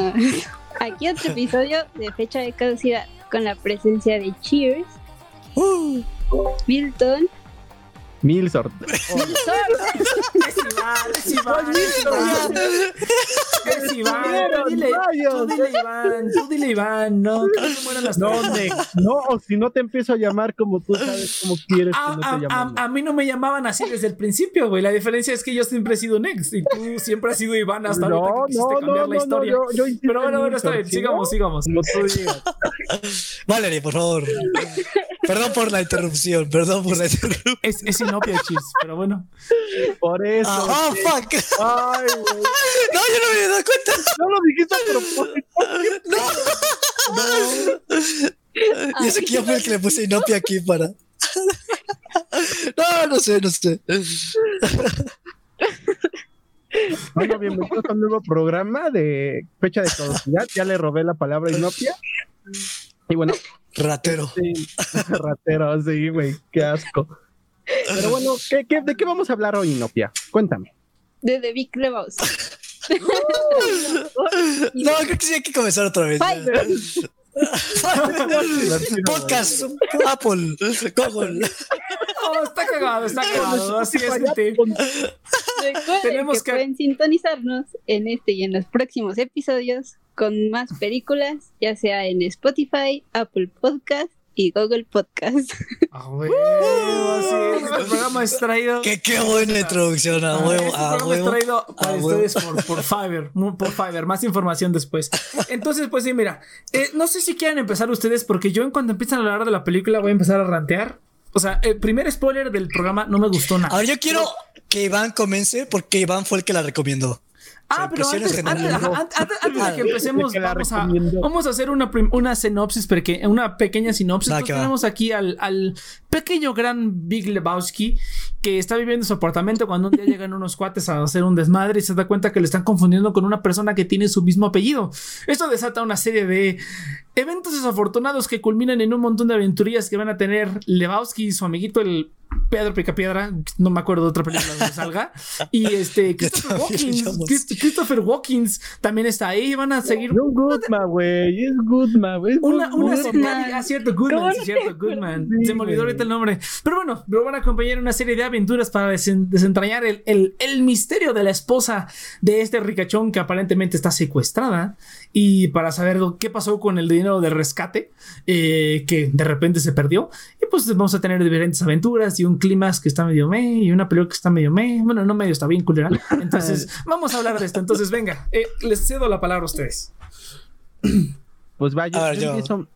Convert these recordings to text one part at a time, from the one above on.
aquí otro episodio de fecha de caducidad con la presencia de Cheers, Uh, Milton, Mil sort. Es Iván, es Iván, tú dile, tú dile Iván, tú dile Iván, no, que no se mueran las No, no, o si no te empiezo a llamar como tú sabes cómo quieres que A, no te a- a- llamamos. a mí no me llamaban así desde el principio, güey. La diferencia es que yo siempre he sido Nex y tú siempre has sido Iván hasta ahorita que quisiste cambiar la historia. yo- yo Pero bueno, en bueno, está bien, Milton, ¿sí, sigamos, no? sigamos. Como tú digas. Valerie, por favor. Perdón por la interrupción, perdón por la interrupción. Es, es inopia, chis, pero bueno. Por eso. Ah, oh, fuck. Ay, güey. No, yo no me había dado cuenta. No lo dijiste a propósito. Y eso que yo fui el que le puse inopia aquí para. No, no sé, no sé. Bueno, bienvenidos a un nuevo programa de fecha de caducidad. Ya le robé la palabra inopia. Y bueno, Ratero. sí, ratero, sí, güey, qué asco. Pero bueno, ¿qué, qué, de qué vamos a hablar hoy, Inopia? Cuéntame. de The Big Lebowski. No, creo que sí hay que comenzar otra vez. Podcast, Apple, Google. Oh, está cagado, está cagado. Así es, Tenemos que, que- pueden sintonizarnos en este y en los próximos episodios con más películas, ya sea en Spotify, Apple Podcast y Google Podcast. Ah, huevo, así es. Este programa es traído. Qué, qué buena introducción, a Ah, huevo, este a programa es huevo. traído para a ustedes por, por Fiverr, por Fiverr, más información después. Entonces, pues sí, mira, eh, no sé si quieren empezar ustedes, porque yo en cuanto empiezan a hablar de la película voy a empezar a rantear. O sea, el primer spoiler del programa no me gustó nada. Ahora yo quiero que Iván comience porque Iván fue el que la recomendó. Ah, O sea, pero antes, antes, antes- de que empecemos, que vamos a, vamos a hacer una, una sinopsis, porque, una pequeña sinopsis. Va. tenemos aquí al, al pequeño gran Big Lebowski que está viviendo en su apartamento cuando un día llegan unos cuates a hacer un desmadre y se da cuenta que le están confundiendo con una persona que tiene su mismo apellido. Esto desata una serie de eventos desafortunados que culminan en un montón de aventurillas que van a tener Lebowski y su amiguito el Pedro Picapiedra, no me acuerdo de otra película donde salga, y este Christopher Walkins, Christopher también está ahí, van a seguir un Goodman, güey. Es Goodman, güey. una, una serie, ah, cierto, Goodman, ¿Cómo sí, no cierto? Goodman. Se me olvidó ahorita el nombre. Pero bueno, lo van a acompañar en una serie de aventuras para desen- desentrañar el, el- el misterio de la esposa de este ricachón que aparentemente está secuestrada y para saber qué pasó con el dinero de rescate eh, que de repente se perdió. Y pues vamos a tener diferentes aventuras y un clima que está medio me y una película que está medio me. Bueno, no medio, está bien culera. Entonces, vamos a hablar de esto. Entonces, venga, eh, les cedo la palabra a ustedes. Pues vaya, A ver, yo yo- empiezo-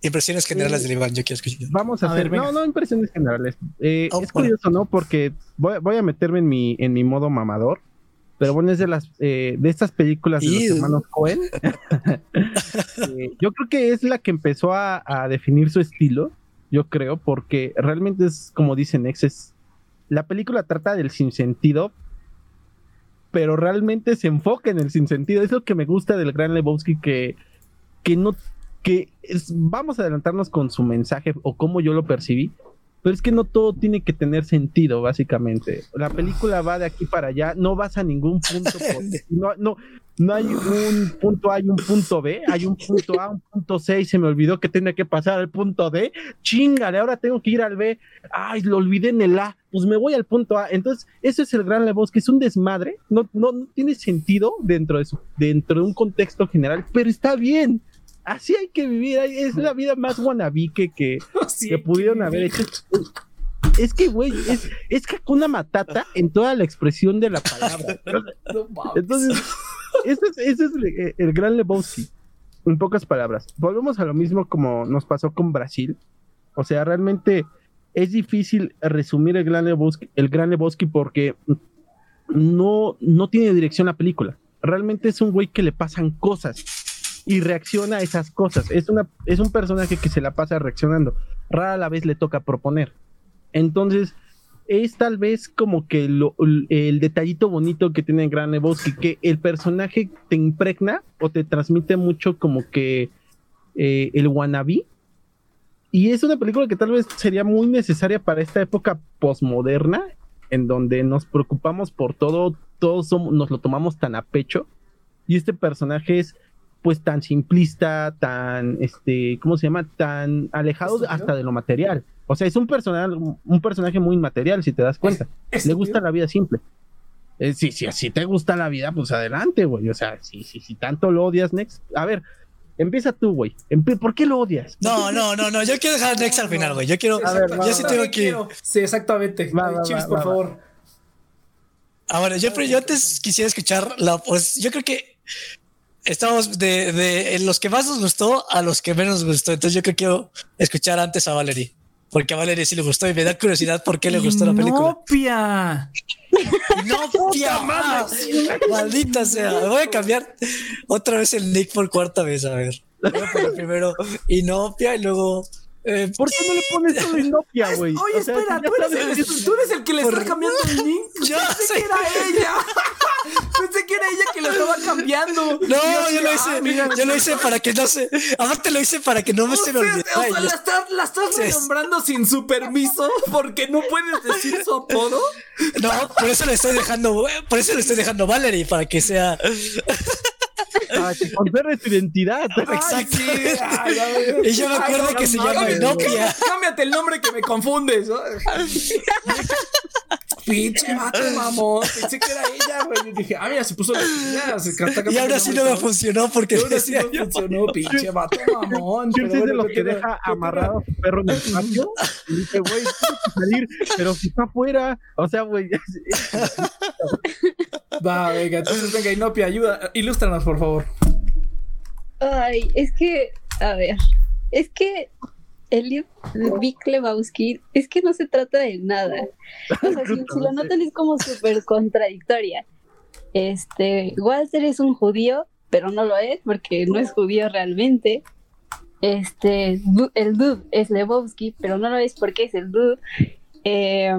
Impresiones generales del Iván, yo quiero escuchar. Vamos a, A hacer. ver, no, no impresiones generales. Eh, Oh, es bueno. curioso, ¿no? Porque voy, voy a meterme en mi, en mi modo mamador. Pero bueno, es de las eh, de estas películas de los hermanos Cohen. Eh, yo creo que es la que empezó a, a definir su estilo. Yo creo, porque realmente es como dicen ex, es la película trata del sinsentido, pero realmente se enfoca en el sinsentido. Es lo que me gusta del Gran Lebowski, que, que no, que es- vamos a adelantarnos con su mensaje o cómo yo lo percibí, pero es que no todo tiene que tener sentido, básicamente. La película va de aquí para allá, no vas a ningún punto, no, no, no hay un punto A y un punto B, hay un punto A, un punto C y se me olvidó que tenía que pasar al punto D, chingale, ahora tengo que ir al B, ay, lo olvidé en el A, pues me voy al punto A. Entonces, eso es el Gran Lebowski, es un desmadre, no, no, no tiene sentido dentro de, su, dentro de un contexto general, pero está bien. Así hay que vivir, es la vida más wannabe que, que, Sí, que pudieron haber hecho. Es que, güey, es, es Hakuna Matata en toda la expresión de la palabra. Entonces, ese es, ese es el, el gran Lebowski. En pocas palabras. Volvemos a lo mismo como nos pasó con Brasil. O sea, realmente es difícil resumir el gran Lebowski, el gran Lebowski porque no, no tiene dirección la película. Realmente es un güey que le pasan cosas y reacciona a esas cosas. Es, una, es un personaje que se la pasa reaccionando. Rara la vez le toca proponer. Entonces, es tal vez como que lo- el detallito bonito que tiene Gran Lebowski, que el personaje te impregna o te transmite mucho como que eh, el wannabe. Y es una película que tal vez sería muy necesaria para esta época posmoderna, en donde nos preocupamos por todo, todos somos, nos lo tomamos tan a pecho. y este personaje es pues tan simplista, tan, este, ¿cómo se llama? Tan alejado ¿Estúpido? hasta de lo material. O sea, es un personaje, un personaje muy inmaterial, si te das cuenta. Le gusta la vida simple. Eh, sí, sí, si te gusta la vida, pues adelante, güey. O sea, si, si, si tanto lo odias, Next. A ver, empieza tú, güey. ¿Por qué lo odias? No, no, no, no. Yo quiero dejar a Nex al final, güey. Yo quiero. A ver, yo sí va, tengo que. quiero. Sí, exactamente. Va, va, Chips, va, por va, favor. Ah, bueno, yo, yo antes quisiera escuchar la. Pues yo creo que estamos de, de en los que más nos gustó a los que menos nos gustó. Entonces yo creo que quiero escuchar antes a Valerie. Porque a Valerie sí le gustó y me da curiosidad por qué le gustó la película. Inopia. No, tía, maldita sea. Me voy a cambiar otra vez el nick por cuarta vez. A ver, voy a poner primero Inopia y luego. Eh, ¿Por qué no le pones todo Inopia, güey? Oye, O sea, espera, ¿tú eres, el, que es- tú eres el que le está cambiando el link. Yo Pensé sé. que era ella. Pensé que era ella que lo estaba cambiando. No, yo lo ah, hice, mira, yo lo hice para que no se. Aparte lo hice para que no me se me olvidara. o sea, la estás, la estás renombrando sin su permiso porque no puedes decir su apodo. No, por eso le estoy dejando, por eso le estoy dejando Valerie para que sea. Para que conserve su identidad. Exacto. Ay, sí, ay, ay, Y yo me acuerdo no, que se llama Inopia. Cámbiate el nombre que me confundes. Pinche vato mamón. Pensé que era ella, güey. Y dije, ah, mira, se puso la se canta Y ahora sí no me funcionó porque Y ahora sí no yo. funcionó, pinche vato mamón. Pero es de los que deja amarrado a su perro en el patio y dice, güey, tienes que salir, pero si está afuera, o sea, güey, Va, venga, entonces venga, Inopia, ayuda, ilústranos, por favor. Ay, es que, a ver, es que el Vic Lebowski, es que no se trata de nada. O sea, si, lo notan es como súper contradictoria. Este, Walter es un judío, pero no lo es porque no es judío realmente. Este, el dude es Lebowski, pero no lo es porque es el dude. Eh,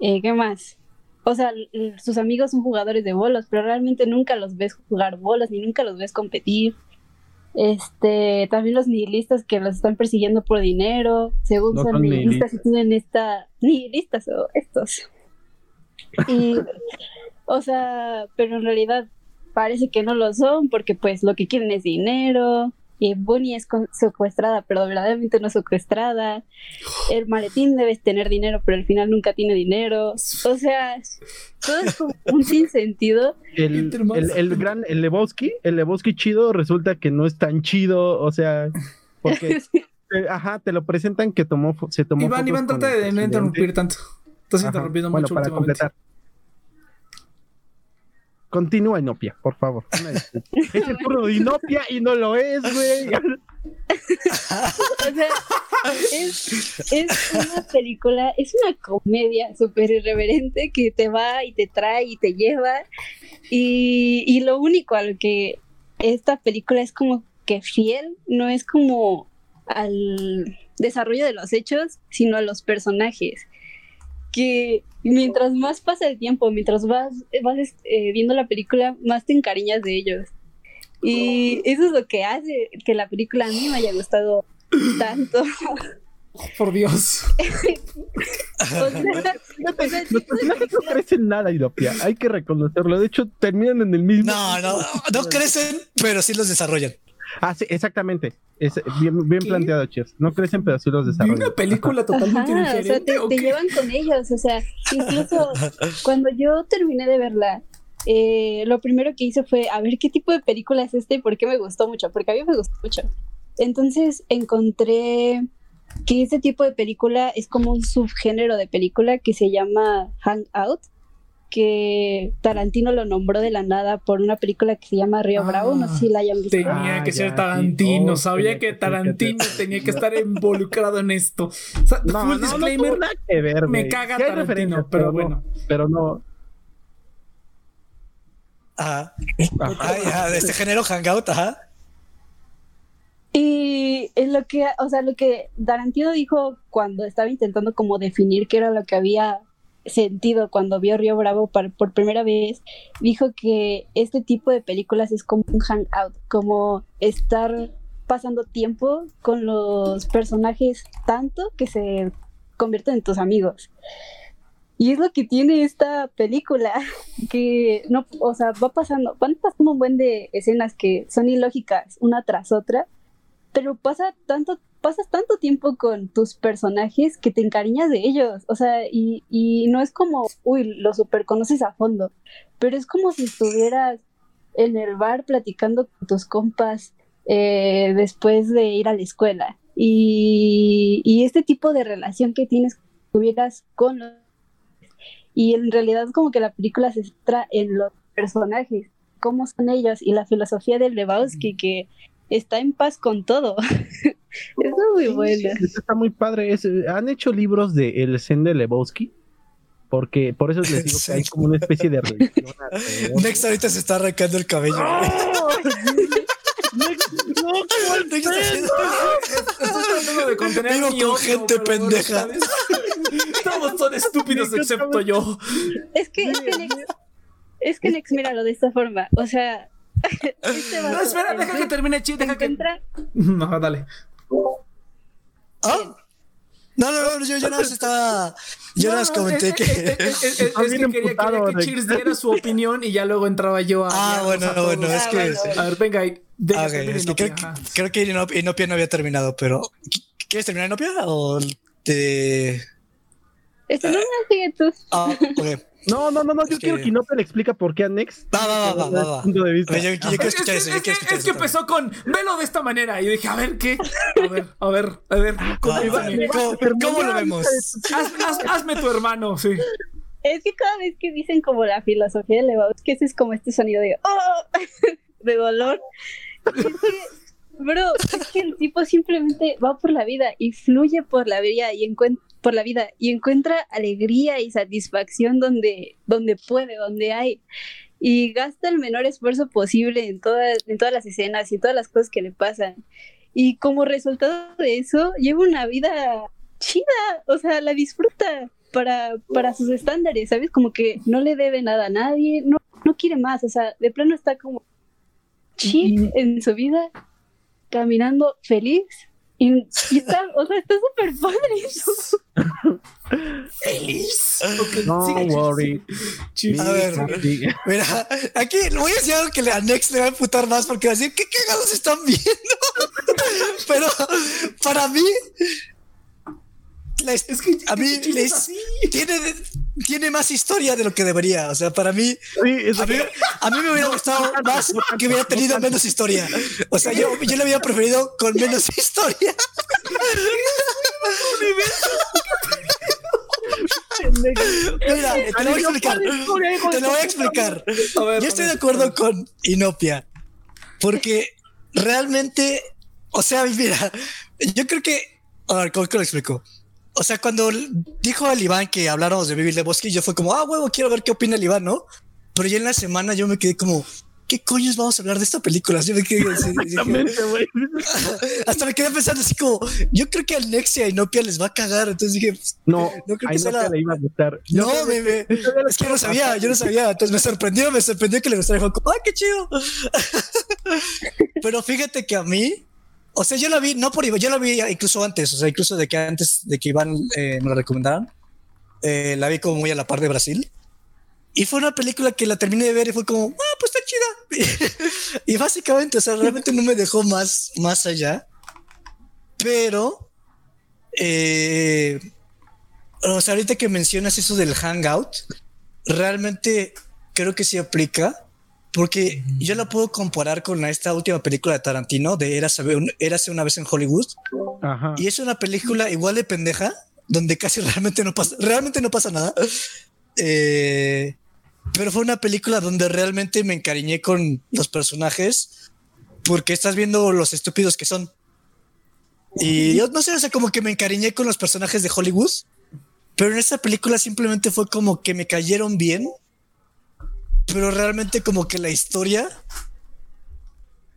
eh, ¿Qué más? O sea, sus amigos son jugadores de bolos, pero realmente nunca los ves jugar bolos ni nunca los ves competir. Este, también los nihilistas que los están persiguiendo por dinero, según No son, son nihilistas y tienen esta nihilistas o estos. Y o sea, pero en realidad parece que no lo son porque pues lo que quieren es dinero. Y Bonnie es con- secuestrada, pero verdaderamente no es secuestrada. El maletín debe tener dinero, pero al final nunca tiene dinero. O sea, todo es como un sinsentido. el, el, el gran, el Lebowski, el Lebowski chido resulta que no es tan chido, o sea, porque, eh, ajá, te lo presentan que tomó, se tomó Iván, Iván, trata de no interrumpir tanto. Estás Ajá, interrumpiendo bueno, mucho para últimamente. completar. Continúa, Inopia, por favor. Es el turno de Inopia y no lo es, güey. O sea, es, es una película, es una comedia súper irreverente que te va y te trae y te lleva. Y, y lo único a lo que esta película es como que fiel, no es como al desarrollo de los hechos, sino a los personajes. Que mientras más pasa el tiempo, mientras vas, vas eh, viendo la película, más te encariñas de ellos. Y eso es lo que hace que la película a mí me haya gustado tanto. Por Dios. O sea, o sea, Los personajes no crecen nada, Inopia. Hay que reconocerlo. De hecho, terminan en el mismo. No, no, no crecen, pero sí los desarrollan. Ah, sí, exactamente. Es bien, planteado, Cheers. No crecen, pero sí los Vi desarrollan. una película totalmente Ajá, o sea, diferente. te, ¿o te qué? llevan con ellos. O sea, incluso cuando yo terminé de verla, eh, lo primero que hice fue a ver qué tipo de película es esta y por qué me gustó mucho, porque a mí me gustó mucho. Entonces encontré que este tipo de película es como un subgénero de película que se llama Hangout, que Tarantino lo nombró de la nada por una película que se llama Río Ah, Bravo, no sé si la hayan visto. Tenía Ah, que ya, ser sí. Tarantino. Oh, Sabía que ser Tarantino que tenía que estar involucrado en esto. O sea, No, full no, no disclaimer. nada que ver, me caga Sí Tarantino, pero no- bueno. pero no. Ajá. Ajá. Ah, ya, de este género hangout, ajá. Y en lo que, o sea, lo que Tarantino dijo cuando estaba intentando como definir qué era lo que había sentido cuando vio Río Bravo por primera vez, dijo que este tipo de películas es como un hangout, como estar pasando tiempo con los personajes tanto que se convierten en tus amigos. Y es lo que tiene esta película, que no, o sea, va pasando, van pasando un buen de escenas que son ilógicas una tras otra, pero pasa tanto, pasas tanto tiempo con tus personajes que te encariñas de ellos, o sea, y, y no es como, uy, lo super conoces a fondo, pero es como si estuvieras en el bar platicando con tus compas eh, después de ir a la escuela. Y, y, este tipo de relación que tienes tuvieras con los y en realidad como que la película se centra en los personajes, cómo son ellos y la filosofía de Lebowski que está en paz con todo. es muy buena. Está muy padre. ¿Han hecho libros de El Zen de Lebowski? Porque por eso les digo que hay como una especie de religión. Next ahorita se está arrancando el cabello. ¡Oh! no, de contener Vivo con gente pendeja. Todos son estúpidos excepto yo. Es que, es que Nex, es que Nex, míralo de esta forma. O sea. Este no, espera, deja que termine chiste, deja que. No, dale. ¿Ah? No, no, no, yo ya no estaba. Yo no, les comenté que. Es, que quería, quería, que Cheers diera su opinión y ya luego entraba yo a. Ah, bueno, bueno, es que. A ver, venga, ahí. Ah, okay, es que creo, creo, que Inopia no había terminado, pero. ¿Quieres terminar Inopia o te.? Esto no me sigue tú. Ah, ok. No, no, no, no, yo quiero que Inopia le explica por qué a Next. Va, va, va, va, va. Punto de vista. Yo, yo, quiero escuchar es, eso. Es, que, es, es que empezó con velo de esta manera. Y dije, a ver, ¿qué? A ver, a ver, a ver. ¿Cómo, ¿cómo, ¿cómo lo vemos? Haz, haz, hazme tu hermano, sí. Es que cada vez que dicen como la filosofía de Lebowski, ese es como este sonido de ¡Oh! de dolor. Es que, bro, es que el tipo simplemente va por la vida y fluye por la vida y encuentra por la vida y encuentra alegría y satisfacción donde, donde puede, donde hay. Y gasta el menor esfuerzo posible en todas, en todas las escenas y en todas las cosas que le pasan. Y como resultado de eso, lleva una vida chida, o sea, la disfruta para, para sus estándares, ¿sabes? Como que no le debe nada a nadie, no, no quiere más, o sea, de plano está como chill en su vida, caminando feliz y, y está, o sea, está súper padre. Feliz. Okay, no sí, worry. Sí, a ver, mira, aquí voy a decir algo que a Next le va a emputar más porque va a decir, ¿qué cagados están viendo? Pero para mí, la, es que a mí tiene, tiene más historia de lo que debería. O sea, para mí, sí, a, mí a, mí me hubiera gustado más que hubiera tenido menos historia. O sea, yo, yo le hubiera preferido con menos historia. Mira, te lo voy a explicar. Te lo voy a explicar. Yo estoy de acuerdo con Inopia. Porque realmente, o sea, mira, yo creo que. A ver, ¿cómo, cómo lo explico? O sea, cuando dijo al Iván que habláramos de Vivir de Bosque, yo fue como, ah, huevo, quiero ver qué opina el Iván, ¿no? Pero ya en la semana yo me quedé como, ¿qué coños vamos a hablar de esta película? Yo me quedé hasta me quedé pensando así como, yo creo que al Nexia y Nopia les va a cagar. Entonces dije, no, no creo que sea la... le iba a gustar. No, me, me, es que yo no sabía, yo no sabía. Entonces me sorprendió, me sorprendió que le gustara. Fue como, ay, qué chido. Pero fíjate que a mí, o sea, yo la vi, no por Iván, yo la vi incluso antes, o sea, incluso de que antes de que Iván eh, me la recomendaran, eh, la vi como muy a la par de Brasil. Y fue una película que la terminé de ver y fue como, ah, pues está chida. y básicamente, o sea, realmente no me dejó más, más allá. Pero, eh, o sea, ahorita que mencionas eso del hangout, realmente creo que sí aplica porque yo la puedo comparar con esta última película de Tarantino, de Érase, una vez en Hollywood. Ajá. Y es una película igual de pendeja, donde casi realmente no pasa, realmente no pasa nada. Eh, pero fue una película donde realmente me encariñé con los personajes, porque estás viendo los estúpidos que son. Y yo no sé, o sea, como que me encariñé con los personajes de Hollywood, pero en esta película simplemente fue como que me cayeron bien pero realmente como que la historia,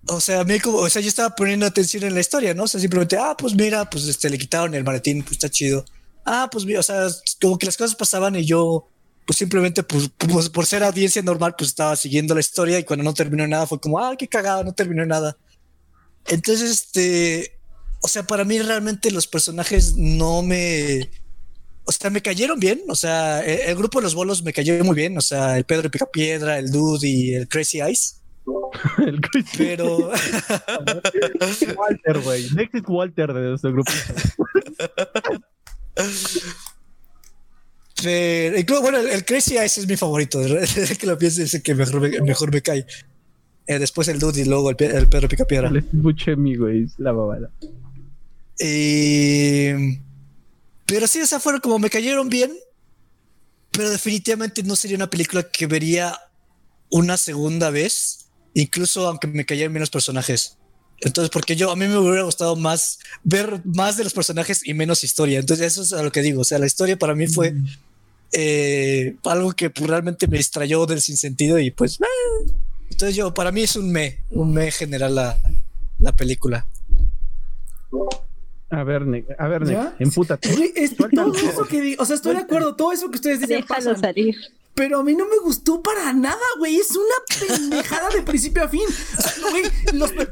o sea, a mí como, o sea, yo estaba poniendo atención en la historia, ¿no? O sea, simplemente, ah, pues mira, pues este, le quitaron el maletín, pues está chido. Ah, pues mira, o sea, como que las cosas pasaban y yo, pues simplemente, pues, pues, por ser audiencia normal, pues estaba siguiendo la historia y cuando no terminó nada fue como, ah, qué cagado, no terminó nada. Entonces, este, o sea, para mí realmente los personajes no me, o sea, me cayeron bien. O sea, el, grupo de los bolos me cayó muy bien. O sea, el Pedro Picapiedra, el Dude y el Crazy Eyes. el Crazy Pero. Walter, güey. Next es Walter de nuestro grupo. Pero, bueno, el, Crazy Eyes es mi favorito. El que lo piense es el que mejor me, mejor me cae. Eh, después el Dude y luego el, el Pedro Picapiedra. El mi güey, la babada. Y pero sí, esa fueron como me cayeron bien, pero definitivamente no sería una película que vería una segunda vez, incluso aunque me cayeran bien los personajes. Entonces, porque yo a mí me hubiera gustado más ver más de los personajes y menos historia. Entonces, eso es a lo que digo. O sea, la historia para mí fue mm. eh, algo que pues, realmente me distrayó del sinsentido y pues. Eh. Entonces, yo, para mí es un me, un me general la, la película. A ver, a ver, empútate. todo eso que o sea, estoy de acuerdo, todo eso que ustedes dicen Déjalo salir. Pero a mí no me gustó para nada, güey. Es una pendejada de principio a fin. güey,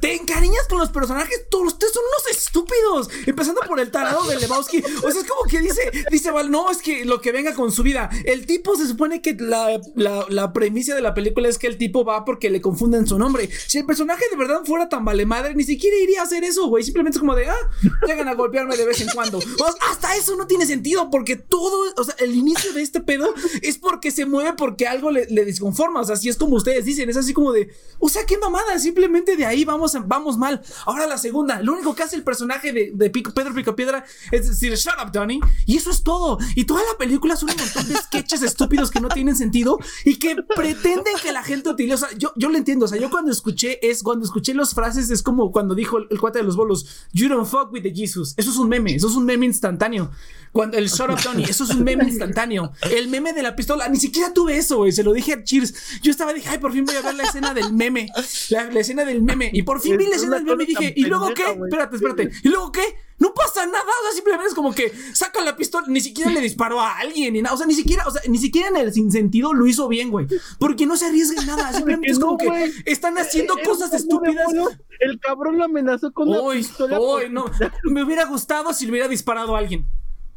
te encariñas con los personajes. Todos ustedes son unos estúpidos. Empezando por el tarado de Lebowski. O sea, es como que dice, dice, Val, no, es que lo que venga con su vida. El tipo se supone que la, la, premisa de la película es que el tipo va porque le confunden su nombre. Si el personaje de verdad fuera tan vale madre, ni siquiera iría a hacer eso, güey. Simplemente es como de, ah, llegan a golpearme de vez en cuando. hasta eso no tiene sentido porque todo, o sea, el inicio de este pedo es porque se mueve porque algo le, le, desconforma. O sea, así es como ustedes dicen, es así como de, o sea, qué mamada, simplemente de ahí vamos, vamos mal. Ahora la segunda, lo único que hace el personaje de, de Pico, Pedro Picapiedra es decir, shut up, Donnie. Y eso es todo. Y toda la película son un montón de sketches estúpidos que no tienen sentido y que pretenden que la gente utilice. O sea, yo, yo lo entiendo. O sea, yo cuando escuché es, cuando escuché las frases, es como cuando dijo el, cuate de los bolos, you don't fuck with the Jesus. Eso es un meme, eso es un meme instantáneo. Cuando el shut up, Tony, eso es un meme instantáneo. El meme de la pistola, ni siquiera tuve eso, güey. Se lo dije a Cheers. Yo estaba, dije, ay, por fin voy a ver la escena del meme. La, escena del meme. Y por fin vi la escena del meme y dije, ¿y luego qué? Espérate, espérate. ¿Y luego qué? No pasa nada, o sea, simplemente es como que saca la pistola, ni siquiera le disparó a alguien, ni nada, o sea, ni siquiera, o sea, ni siquiera en el sinsentido lo hizo bien, güey, porque no se arriesga en nada, simplemente es como que están haciendo cosas estúpidas. el cabrón lo amenazó con una pistola. Uy, no, me hubiera gustado si le hubiera disparado a alguien.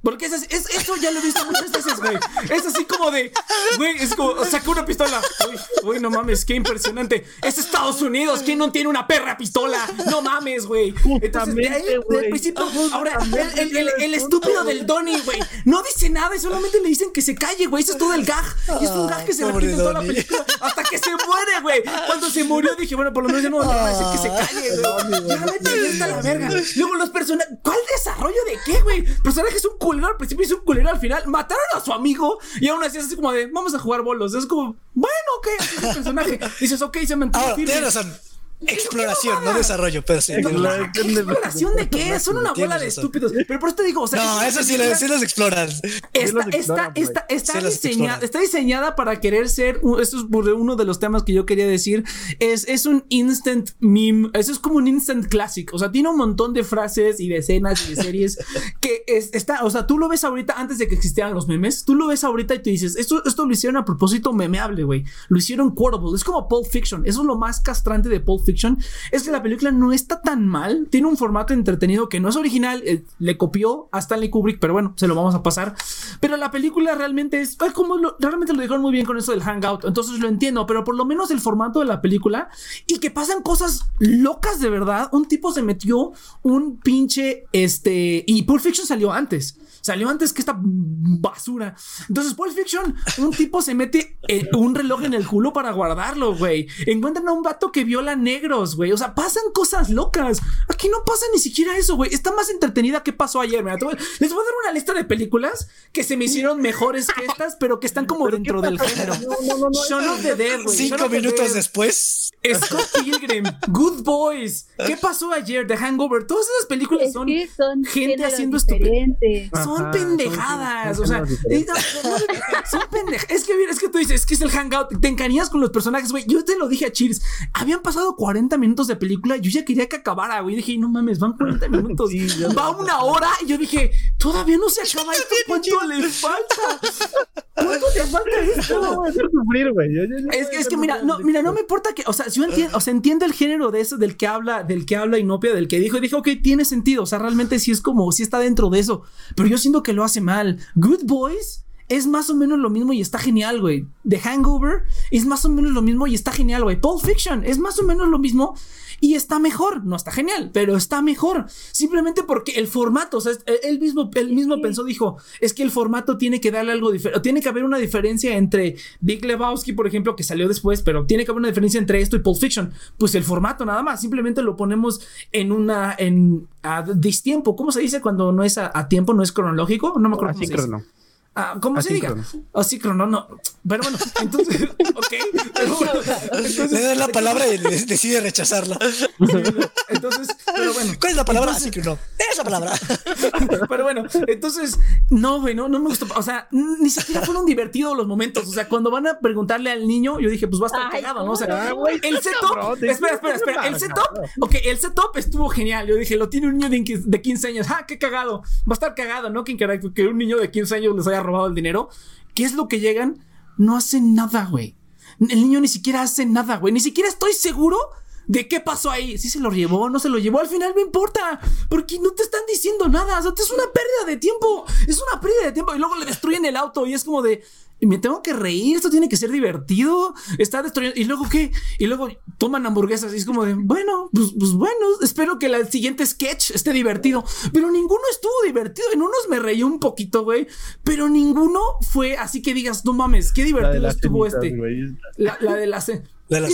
Porque es, es, eso ya lo he visto muchas veces, güey. Es así como de, güey, es como, sacó una pistola. Uy, uy, no mames, qué impresionante. Es Estados Unidos, ¿quién no tiene una perra pistola? No mames, güey. Entonces, de ahí, del principio, ahora, el, el, el, estúpido del Donnie, güey, no dice nada y solamente le dicen que se calle, güey. Eso es todo el gag. Y es un gag que se repite en toda la película hasta que se muere, güey. Cuando se murió dije, bueno, por lo menos ya no va a decir que se calle, güey. Está la verga. Luego los personajes, ¿cuál desarrollo de qué, güey? Personajes son al principio y un culero al final. Mataron a su amigo y aún así es así como de, vamos a jugar bolos. Es como, bueno, ok, así es el personaje. Dices, ok, se. Tienes razón. Exploración, no desarrollo, pero sí. ¿Exploración de qué? Son una bola de estúpidos. Pero por eso te digo, o sea. No, eso sí, sí los exploran. Esta, esta, está, diseñada, está diseñada para querer ser. Esto es uno de los temas que yo quería decir. Es, es un instant meme. Eso es como un instant classic. O sea, tiene un montón de frases y de escenas y de series que está. O sea, tú lo ves ahorita antes de que existieran los memes. Tú lo ves ahorita y te dices, esto, esto lo hicieron a propósito memeable, güey. Lo hicieron quotable. Es como Pulp Fiction. Eso es lo más castrante de Pulp Fiction es que la película no está tan mal. Tiene un formato entretenido que no es original. Eh, le copió a Stanley Kubrick, pero bueno, se lo vamos a pasar. Pero la película realmente es, como realmente lo dijeron muy bien con eso del hangout. Entonces lo entiendo, pero por lo menos el formato de la película y que pasan cosas locas de verdad. Un tipo se metió un pinche este y Pulp Fiction salió antes. Salió antes que esta basura. Entonces, Pulp Fiction, un tipo se mete eh, un reloj en el culo para guardarlo, güey. Encuentran a un vato que viola negros, güey. O sea, pasan cosas locas. Aquí no pasa ni siquiera eso, güey. Está más entretenida que pasó ayer. les voy a dar una lista de películas que se me hicieron mejores que estas, pero que están como dentro del género. No, no, of the Dead, güey. Cinco minutos después. Scott Pilgrim, Good Boys. ¿Qué pasó ayer? The Hangover. Todas esas películas son, gente haciendo estupidez. Son son pendejadas. o sea, son pendejadas. Es que, es que tú dices, es que es el hangout. Te encariñas con los personajes, güey. Yo te lo dije a Cheers. Habían pasado 40 minutos de película. Yo ya quería que acabara, güey. Dije, no mames, van 40 minutos. Va una hora. Y yo dije, todavía no se acaba esto. ¿Cuánto le falta? ¿Cuánto le falta esto? Es que, es que mira, no, mira, no me importa que, o sea, yo entiendo, o sea, entiendo el género de eso, del que habla, del que habla Inopia, del que dijo, y dije, ok, tiene sentido. O sea, realmente sí es como, sí está dentro de eso. Pero yo siento que lo hace mal. Good Boys es más o menos lo mismo y está genial, güey. The Hangover es más o menos lo mismo y está genial, güey. Pulp Fiction es más o menos lo mismo y está mejor. No está genial, pero está mejor. Simplemente porque el formato, o sea, él mismo, él mismo pensó, dijo, es que el formato tiene que darle algo diferente. Tiene que haber una diferencia entre Big Lebowski, por ejemplo, que salió después, pero tiene que haber una diferencia entre esto y Pulp Fiction. Pues el formato nada más. Simplemente lo ponemos en una, en a distiempo. ¿Cómo se dice cuando no es a, tiempo, no es cronológico? No me acuerdo. Ah, ¿Cómo se diga? Asíncrono, no. Pero bueno, entonces, ok. entonces, Le da la palabra y decide rechazarla. entonces, pero bueno. ¿Cuál es la palabra? Asíncrono. Esa palabra. pero bueno, entonces, no, güey, no, no me gustó. O sea, ni siquiera fueron divertidos los momentos. O sea, cuando van a preguntarle al niño, yo dije, pues va a estar cagado, ¿no? O sea, el setup. espera, espera, espera. El setup, ok, el setup estuvo genial. Yo dije, lo tiene un niño de 15 años. ¡Ah, qué cagado! Va a estar cagado, ¿no? Que, que un niño de 15 años les haya robado el dinero. ¿Qué es lo que llegan? No hacen nada, güey. El niño ni siquiera hace nada, güey. Ni siquiera estoy seguro de qué pasó ahí. Si se lo llevó, no se lo llevó. Al final me importa. Porque no te están diciendo nada. O sea, es una pérdida de tiempo. Es una pérdida de tiempo. Y luego le destruyen el auto y es como de me tengo que reír, esto tiene que ser divertido, está destruyendo, y luego qué, y luego toman hamburguesas y es como de, bueno, pues, pues bueno, espero que el siguiente sketch esté divertido, pero ninguno estuvo divertido, en unos me reí un poquito, güey, pero ninguno fue así que digas, no mames, qué divertido estuvo este. La, la, de las ¿De las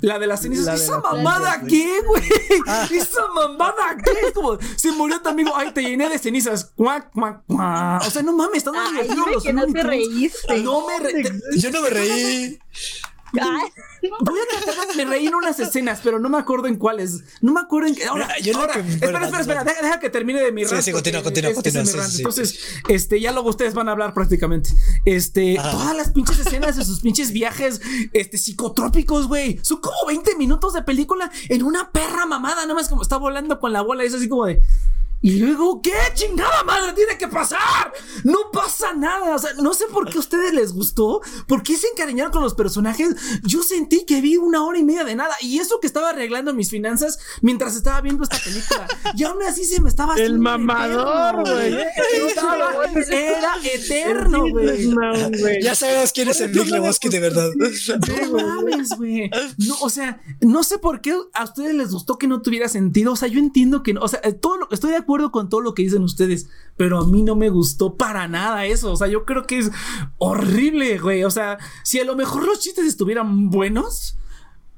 La de las cenizas. ¿Esa mamada qué, güey? Ah. ¿Esa mamada qué? Es como, se murió tu amigo. Ay, te llené de cenizas. Cuac, cuac, cuac. O sea, no mames, están divertidos que no te reíste. No me re Yo no me reí. Voy a tratar me reí en unas escenas, pero no me acuerdo en cuáles. No me acuerdo en qué. Ahora, espera, espera, espera, deja, que termine de mi rant. Sí, sí, continúa, continúa, continúa. Entonces, este, ya luego ustedes van a hablar prácticamente. Este, todas las pinches escenas de sus pinches viajes, este, psicotrópicos, güey. Son como 20 minutos de película en una perra mamada, nada más como está volando con la bola. Y es así como de. Y luego, ¿qué chingada madre tiene que pasar? No pasa nada. O sea, no sé por qué a ustedes les gustó. ¿Por qué se encariñaron con los personajes? Yo sentí que vi una hora y media de nada. Y eso que estaba arreglando mis finanzas mientras estaba viendo esta película. Y aún así se me estaba El mamador, güey. Era eterno, güey. Ya sabemos quién es el Big Lebowski de verdad. No mames, güey. No, o sea, no sé por qué a ustedes les gustó que no tuviera sentido. O sea, yo entiendo que no. O sea, todo lo, estoy de acuerdo con todo lo que dicen ustedes, pero a mí no me gustó para nada eso. O sea, yo creo que es horrible, güey. O sea, si a lo mejor los chistes estuvieran buenos,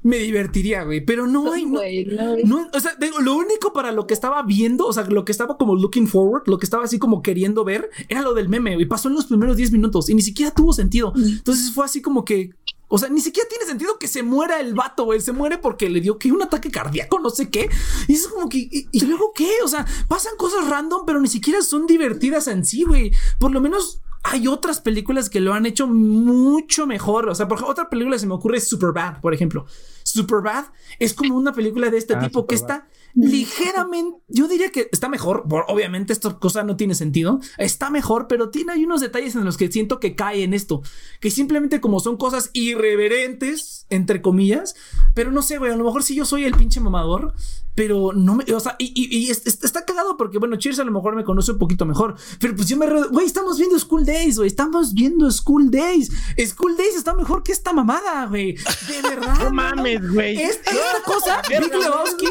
me divertiría, güey. Pero no hay. No, o sea, lo único para lo que estaba viendo, o sea, lo que estaba como looking forward, lo que estaba así como queriendo ver, era lo del meme, y pasó en los primeros 10 minutos y ni siquiera tuvo sentido. Mm. Entonces fue así como que. O sea, ni siquiera tiene sentido que se muera el vato, güey. Se muere porque le dio que un ataque cardíaco, no sé qué. Y es como que. ¿Y, y luego qué? O sea, pasan cosas random, pero ni siquiera son divertidas en sí, güey. Por lo menos hay otras películas que lo han hecho mucho mejor. O sea, por otra película se me ocurre Superbad, por ejemplo. Superbad es como una película de este ah, tipo que está ligeramente, yo diría que está mejor, obviamente esta cosa no tiene sentido, está mejor, pero tiene hay unos detalles en los que siento que cae en esto, que simplemente como son cosas irreverentes, entre comillas, pero no sé, güey, a lo mejor si yo soy el pinche mamador, pero no me, o sea, y, está cagado porque, bueno, Cheers a lo mejor me conoce un poquito mejor, pero pues yo me, güey, estamos viendo School Days, güey, estamos viendo School Days, School Days está mejor que esta mamada, güey, de verdad. no mames, güey. Esta, cosa, Big Lebowski,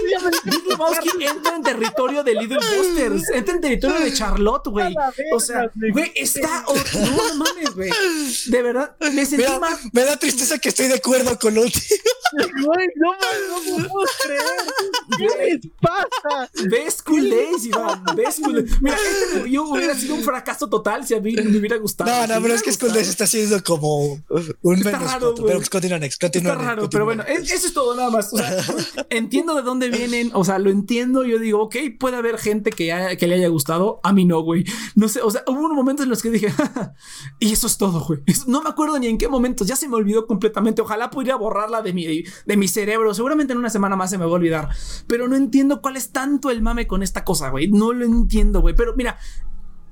Lebowski entra en territorio de Little Busters, entra en territorio de Charlotte, güey. O sea, güey, está. no mames, güey. De verdad, me sentí me da, más. Me da tristeza que estoy de acuerdo con Ulti. Güey, no mames, no puedo creer. Les pasa? Ves School Days, Iván. Ves School Days. Mira, este review hubiera sido un fracaso total si a mí me hubiera gustado. No, no, pero es que School Days está siendo como un Está menos raro, güey. Pero pues continúa, Next. Continúa. Está raro, continúa. pero bueno, es- eso es todo nada más. O sea, entiendo de dónde vienen, o sea, lo entiendo. Yo digo, ok, puede haber gente que, haya- que le haya gustado. A mí no, güey. No sé, o sea, hubo unos momentos en los que dije, y eso es todo, güey. No me acuerdo ni en qué momentos, ya se me olvidó completamente. Ojalá pudiera borrarla de mi, de mi cerebro. Seguramente en una semana más se me va a olvidar. Pero no entiendo cuál es tanto el mame con esta cosa, güey. No lo entiendo, güey. Pero mira,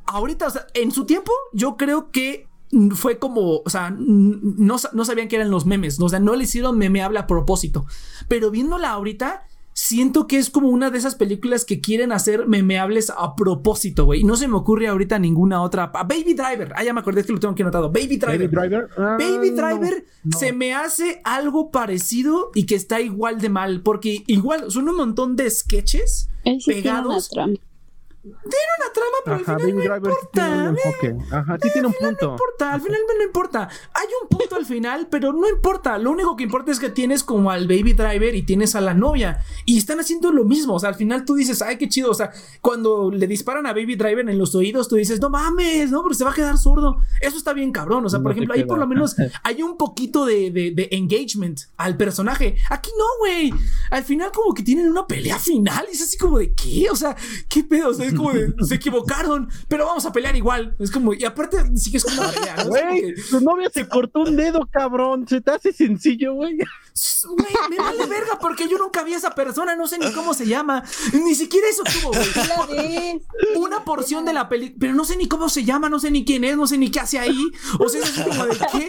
ahorita, o sea, en su tiempo, yo creo que fue como, o sea, no, no sabían que eran los memes, o sea, no le hicieron memeable a propósito. Pero viéndola ahorita, siento que es como una de esas películas que quieren hacer memeables a propósito, güey. Y no se me ocurre ahorita ninguna otra. Ah, Baby Driver, ah, ya me acordé es que lo tengo aquí anotado. Baby Driver. Baby Driver. Ah, Baby no, Driver no. se me hace algo parecido y que está igual de mal, porque igual son un montón de sketches. Sí tiene una trama. Pero Ajá, al Baby final no Driver sí tiene un importa. Ajá, sí tiene un punto. No importa, al final no importa. Hay un punto al final, pero no importa. Lo único que importa es que tienes como al baby driver y tienes a la novia. Y están haciendo lo mismo. O sea, al final tú dices, ay, qué chido. O sea, cuando le disparan a baby driver en los oídos, tú dices, no mames, no, pero se va a quedar sordo. Eso está bien cabrón. O sea, por ejemplo, ahí por lo menos hay un poquito de, de- de engagement al personaje. Aquí no, güey. Al final, como que tienen una pelea final. Y es así como de, ¿qué? O sea, ¿qué pedo? O sea, es como de, se equivocaron, pero vamos a pelear igual. Es como, y aparte, ni siquiera es una pelea. ¿no? Es como Güey, que- tu novia se cortó un dedo, cabrón. Se te hace sencillo, güey. Güey, me vale verga porque yo nunca vi a esa persona, no sé ni cómo se llama. Ni siquiera eso tuvo, güey. Una porción de la película, pero no sé ni cómo se llama, no sé ni quién es, no sé ni qué hace ahí. O sea, es así como de qué.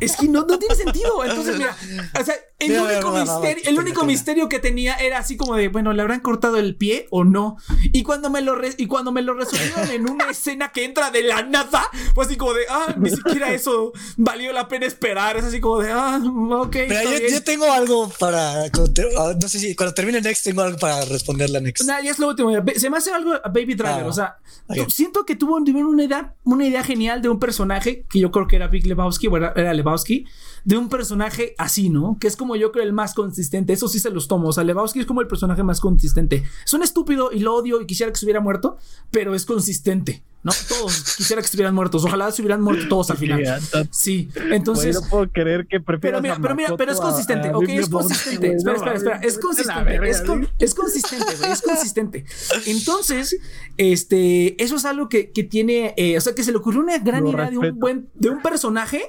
Es que no, no tiene sentido. Entonces, mira, o sea, el Mira, único, misterio, mira, el único mira. misterio que tenía era así como de, bueno, ¿le habrán cortado el pie o no? Y cuando me lo, re- y cuando me lo resolvieron en una escena que entra de la nada, fue así como de, ah, ni siquiera eso valió la pena esperar. Es así como de, ah, ok. Está yo, bien". yo tengo algo para. ah, No sé si cuando termine Next tengo algo para responderle a Next. Nah, ya es lo último. Se me hace algo a Baby Driver. Ah, o sea, ok. tu- siento que tuvo una idea, una idea genial de un personaje que yo creo que era Big Lebowski, o era, era Lebowski, de un personaje así, ¿no? Que es como yo creo el más consistente. Eso sí se los tomo. O sea, Lebowski es como el personaje más consistente. Es un estúpido y lo odio y quisiera que se hubiera muerto, pero es consistente, ¿no? Todos quisiera que estuvieran muertos. Ojalá se hubieran muerto todos al final. Sí, entonces. Güey, no puedo creer que prefieras Pero mira, pero mira, pero es a- consistente, a ok, es consistente. Espera, espera, espera, es consistente, verga, es, con- es consistente, güey, es consistente. Entonces, este, eso es algo que, que tiene, eh, o sea, que se le ocurrió una gran Lo idea de un buen, de un personaje,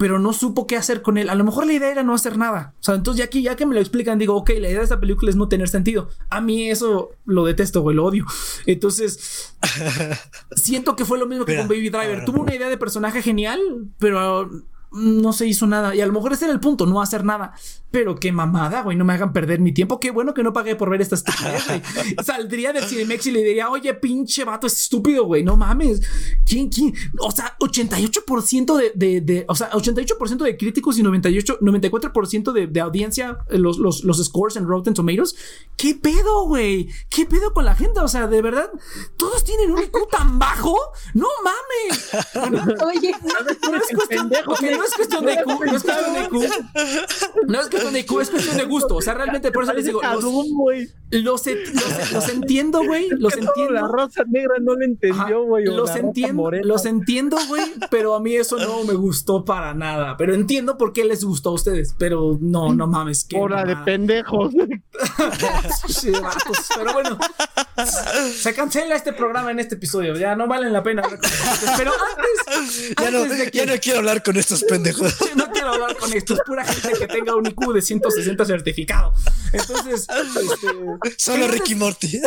pero no supo qué hacer con él. A lo mejor la idea era no hacer nada. O sea, entonces ya que, ya que me lo explican, digo, ok, la idea de esta película es no tener sentido. A mí eso lo detesto, güey, lo odio. Entonces, siento que fue lo mismo que Mira, con Baby Driver. Tuvo una idea de personaje genial, pero no se hizo nada. Y a lo mejor ese era el punto, no hacer nada. Pero qué mamada, güey, no me hagan perder mi tiempo. Qué bueno que no pagué por ver esta estupidez, güey. Saldría del Cinemex y le diría, oye, pinche vato, es estúpido, güey, no mames. ¿Quién, quién? O sea, 88% de, de, de- o sea, 88% de críticos y 98, 94% de, de audiencia, eh, los, los, los scores en Rotten Tomatoes. ¿Qué pedo, güey? ¿Qué pedo con la gente? O sea, de verdad, todos tienen un IQ tan bajo. No mames. Oye, No es cuestión, no es cuestión de IQ, no es cuestión de IQ. No es cuestión de IQ, es cuestión de gusto. O sea, realmente por eso les digo, los, Cabrón, güey. los, los- los entiendo, güey. Los todo La entiendo. rosa negra no Ajá, entendió, güey. los entiendo, los entiendo, güey, pero a mí eso no me gustó para nada. Pero entiendo por qué les gustó a ustedes, pero no, no mames. la de pendejos. Sí. Pero bueno, se cancela este programa en este episodio. Ya no valen la pena. hablar con ustedes. Pero antes, Ya no, antes de que ya no quiero hablar con estos pendejos. Yo no quiero hablar con esto. Es pura gente que tenga un IQ de 160 certificado. Entonces, este, Solo Ricky Morty.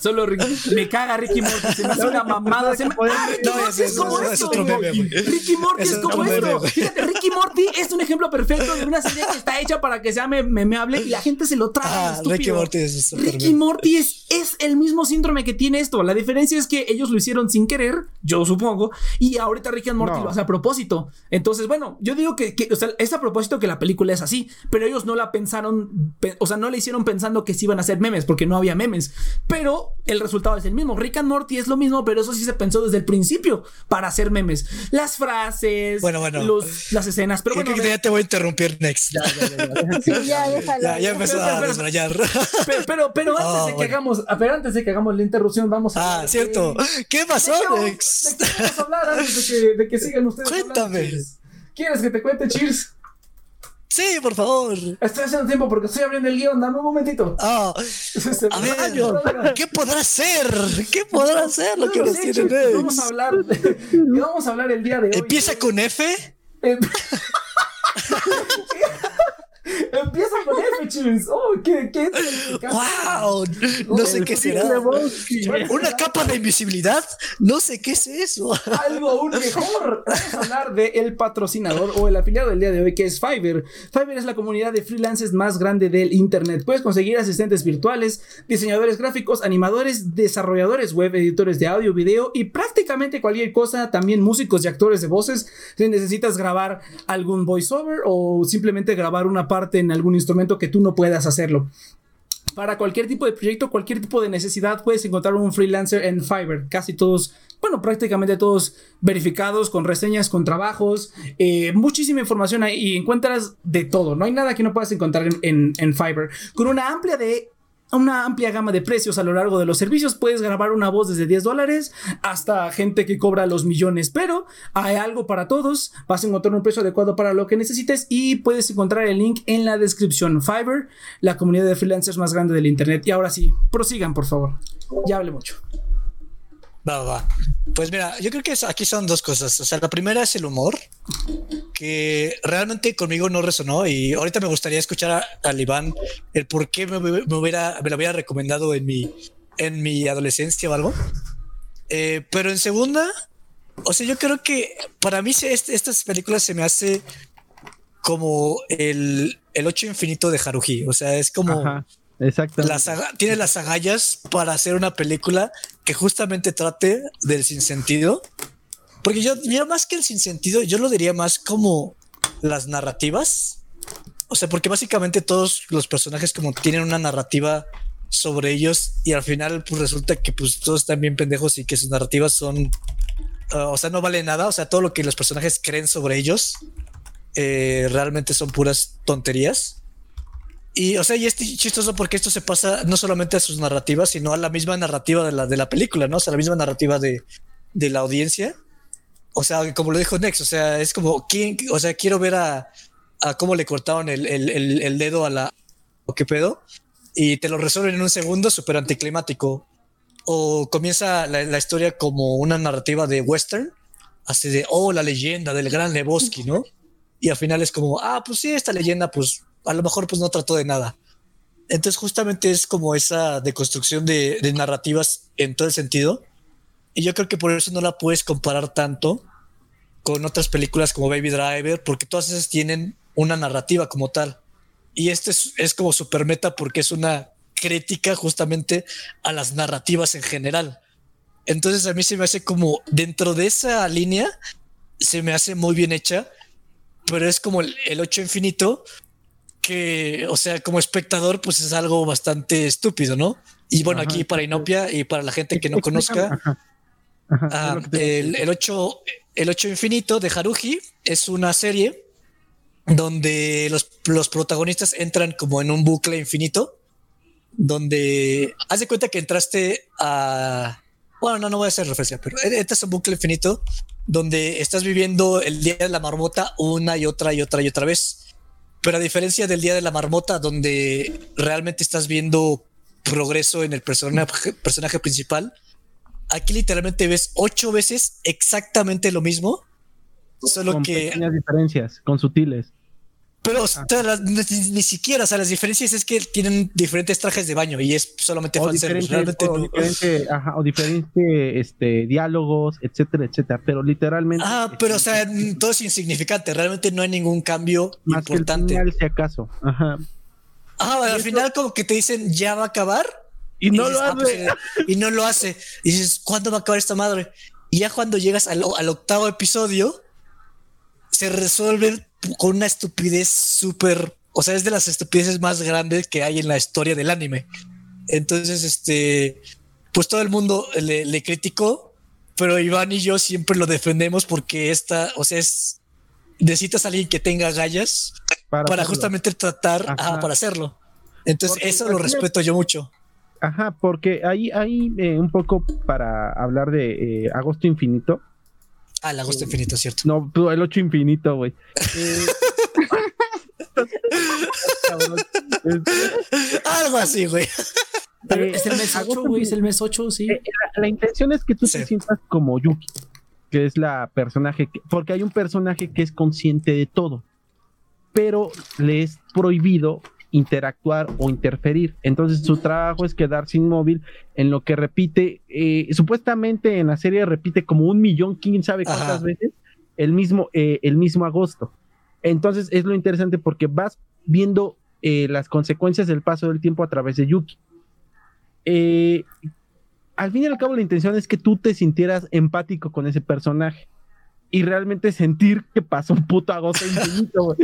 solo Ricky- me caga Ricky Morty. Se me hace una mamada. Se me- Ah, Ricky No, Morty es es- como es esto, meme. Ricky Morty es es como esto. Fíjate, Ricky Morty es un ejemplo perfecto de una serie que está hecha para que sea me- memeable y la gente se lo traga. Ah, estúpido. Ricky Morty es Ricky. Morty es, es el mismo síndrome que tiene esto. La diferencia es que ellos lo hicieron sin querer, yo supongo, y ahorita Ricky and Morty No. lo hace a propósito. Entonces, bueno, yo digo que, que, o sea, es a propósito que la película es así, pero ellos no la pensaron, pe- o sea, no la hicieron pensando que se iban a hacer memes, porque no había memes. Pero el resultado es el mismo. Rick and Morty es lo mismo, pero eso sí se pensó desde el principio para hacer memes. Las frases, Bueno, bueno. los- las escenas. Pero Creo bueno, que ya te voy a interrumpir next. Ya, Sí, ya, déjalo. ya, empezó a Pero- desmayar. pero, pero, pero antes Ah, de que bueno. hagamos, a ver, antes de que hagamos la interrupción, vamos a Ah, cierto. ¿Qué pasó, ¿De qué, Nex? vamos- de qué vamos a hablar antes de que, de que sigan ustedes? Cuéntame. ¿Quieres que te cuente, Cheers? Sí, por favor. Estoy haciendo tiempo porque estoy abriendo el guion, dame un momentito. Ah, a ver, ¿qué podrá hacer? ¿Qué podrá hacer lo que No nos tiene? Vamos a hablar, y vamos a hablar el día de hoy. ¿Empieza con F? Em- Empieza con F, Cheers. Oh, ¿qué, qué es? ¡Wow! No sé qué será. ¿Una capa de invisibilidad? No sé qué es eso. algo aún mejor. Vamos a hablar del el patrocinador o el afiliado del día de hoy, que es Fiverr. Fiverr es la comunidad de freelancers más grande del Internet. Puedes conseguir asistentes virtuales, diseñadores gráficos, animadores, desarrolladores web, editores de audio, video y prácticamente cualquier cosa. También músicos y actores de voces. Si necesitas grabar algún voiceover o simplemente grabar una parte en algún instrumento que tú no puedas hacerlo. Para cualquier tipo de proyecto, cualquier tipo de necesidad, puedes encontrar un freelancer en Fiverr. Casi todos, bueno, prácticamente todos verificados, con reseñas, con trabajos, eh, muchísima información ahí y encuentras de todo. No hay nada que no puedas encontrar en, en, en Fiverr. Con una amplia de una amplia gama de precios a lo largo de los servicios. Puedes grabar una voz desde 10 dólares hasta gente que cobra los millones, pero hay algo para todos. Vas a encontrar un precio adecuado para lo que necesites y puedes encontrar el link en la descripción. Fiverr, la comunidad de freelancers más grande del internet. Y ahora sí, prosigan, por favor. Ya hablé mucho. Va. Pues mira, yo creo que aquí son dos cosas. O sea, la primera es el humor, que realmente conmigo no resonó y ahorita me gustaría escuchar a, Iván el por qué me, hubiera, lo hubiera recomendado en mi, en mi adolescencia o algo. Eh, pero en segunda, o sea, yo creo que para mí se- este- estas películas se me hace como el, el ocho infinito de Haruhi. O sea, es como exactamente. las tiene las agallas para hacer una película que justamente trate del sinsentido. Porque yo, yo más que el sinsentido, yo lo diría más como las narrativas. O sea, porque básicamente todos los personajes como tienen una narrativa sobre ellos y al final pues resulta que pues todos están bien pendejos y que sus narrativas son, ah, o sea, no vale nada. O sea, todo lo que los personajes creen sobre ellos eh, realmente son puras tonterías. Y, o sea, y es chistoso porque esto se pasa no solamente a sus narrativas, sino a la misma narrativa de la, de la película, ¿no? O sea, la misma narrativa de, de la audiencia. O sea, como lo dijo Nex, o sea, es como, ¿quién? O sea, quiero ver a, a cómo le cortaron el, el, el, el dedo a la... ¿O qué pedo? Y te lo resuelven en un segundo, súper anticlimático. O comienza la, la historia como una narrativa de western, así de, oh, la leyenda del gran Lebowski, ¿no? Y al final es como, ah, pues sí, esta leyenda, pues a lo mejor pues no trató de nada. Entonces justamente es como esa deconstrucción de, de narrativas en todo el sentido. Y yo creo que por eso no la puedes comparar tanto con otras películas como Baby Driver, porque todas esas tienen una narrativa como tal. Y este es, es como super meta porque es una crítica justamente a las narrativas en general. Entonces a mí se me hace como dentro de esa línea, se me hace muy bien hecha, pero es como el, el 8 infinito, que, o sea, como espectador, pues es algo bastante estúpido, ¿no? Y bueno, Ajá, aquí para Inopia y para la gente que no conozca, Ajá. Ajá, Ah, el, el 8, el 8 Infinito de Haruhi es una serie donde los, los protagonistas entran como en un bucle infinito, donde haz de cuenta que entraste a... Bueno, no, no voy a hacer referencia, pero este es un bucle infinito donde estás viviendo el día de la marmota una y otra y otra y otra vez. Pero a diferencia del día de la marmota, donde realmente estás viendo progreso en el personaje, personaje principal, aquí literalmente ves ocho veces exactamente lo mismo, solo con que, pequeñas diferencias, con sutiles. Pero o sea, las- ni, ni siquiera, o sea, las diferencias es que tienen diferentes trajes de baño y es solamente O fanservice, diferente, realmente o, no. diferente, ajá, o diferente este, diálogos, etcétera, etcétera. Pero literalmente. Ah, pero o sea, todo es insignificante, realmente no hay ningún cambio más que el importante. final, si acaso. Ajá. Ah, al final como que te dicen ya va a acabar Y no dices, lo "Ah, pues, hace. eh", y no lo hace. Y dices, ¿cuándo va a acabar esta madre? Y ya cuando llegas al, al octavo episodio, se resuelve con una estupidez súper. O sea, es de las estupideces más grandes que hay en la historia del anime. Entonces, este. pues todo el mundo le, le criticó, pero Iván y yo siempre lo defendemos porque esta, o sea, es necesitas a alguien que tenga gallas para, justamente tratar para hacerlo. Entonces, eso lo respeto yo mucho. Ajá, porque ahí hay eh, un poco para hablar de eh, Agosto Infinito. Ah, el Agosto Infinito, cierto. No, el 8 Infinito, güey. Eh, Algo así, güey. es el mes 8, güey, es el mes 8, sí. La, intención es que tú te sientas como Yuki, que es la personaje, porque hay un personaje que es consciente de todo, pero le es prohibido interactuar o interferir. Entonces su trabajo es quedarse inmóvil en lo que repite, eh, supuestamente en la serie repite como un millón, quién sabe cuántas veces, el mismo, eh, el mismo agosto. Entonces es lo interesante porque vas viendo eh, las consecuencias del paso del tiempo a través de Yuki. al fin y al cabo la intención es que tú te sintieras empático con ese personaje y realmente sentir que pasó un puto agosto infinito.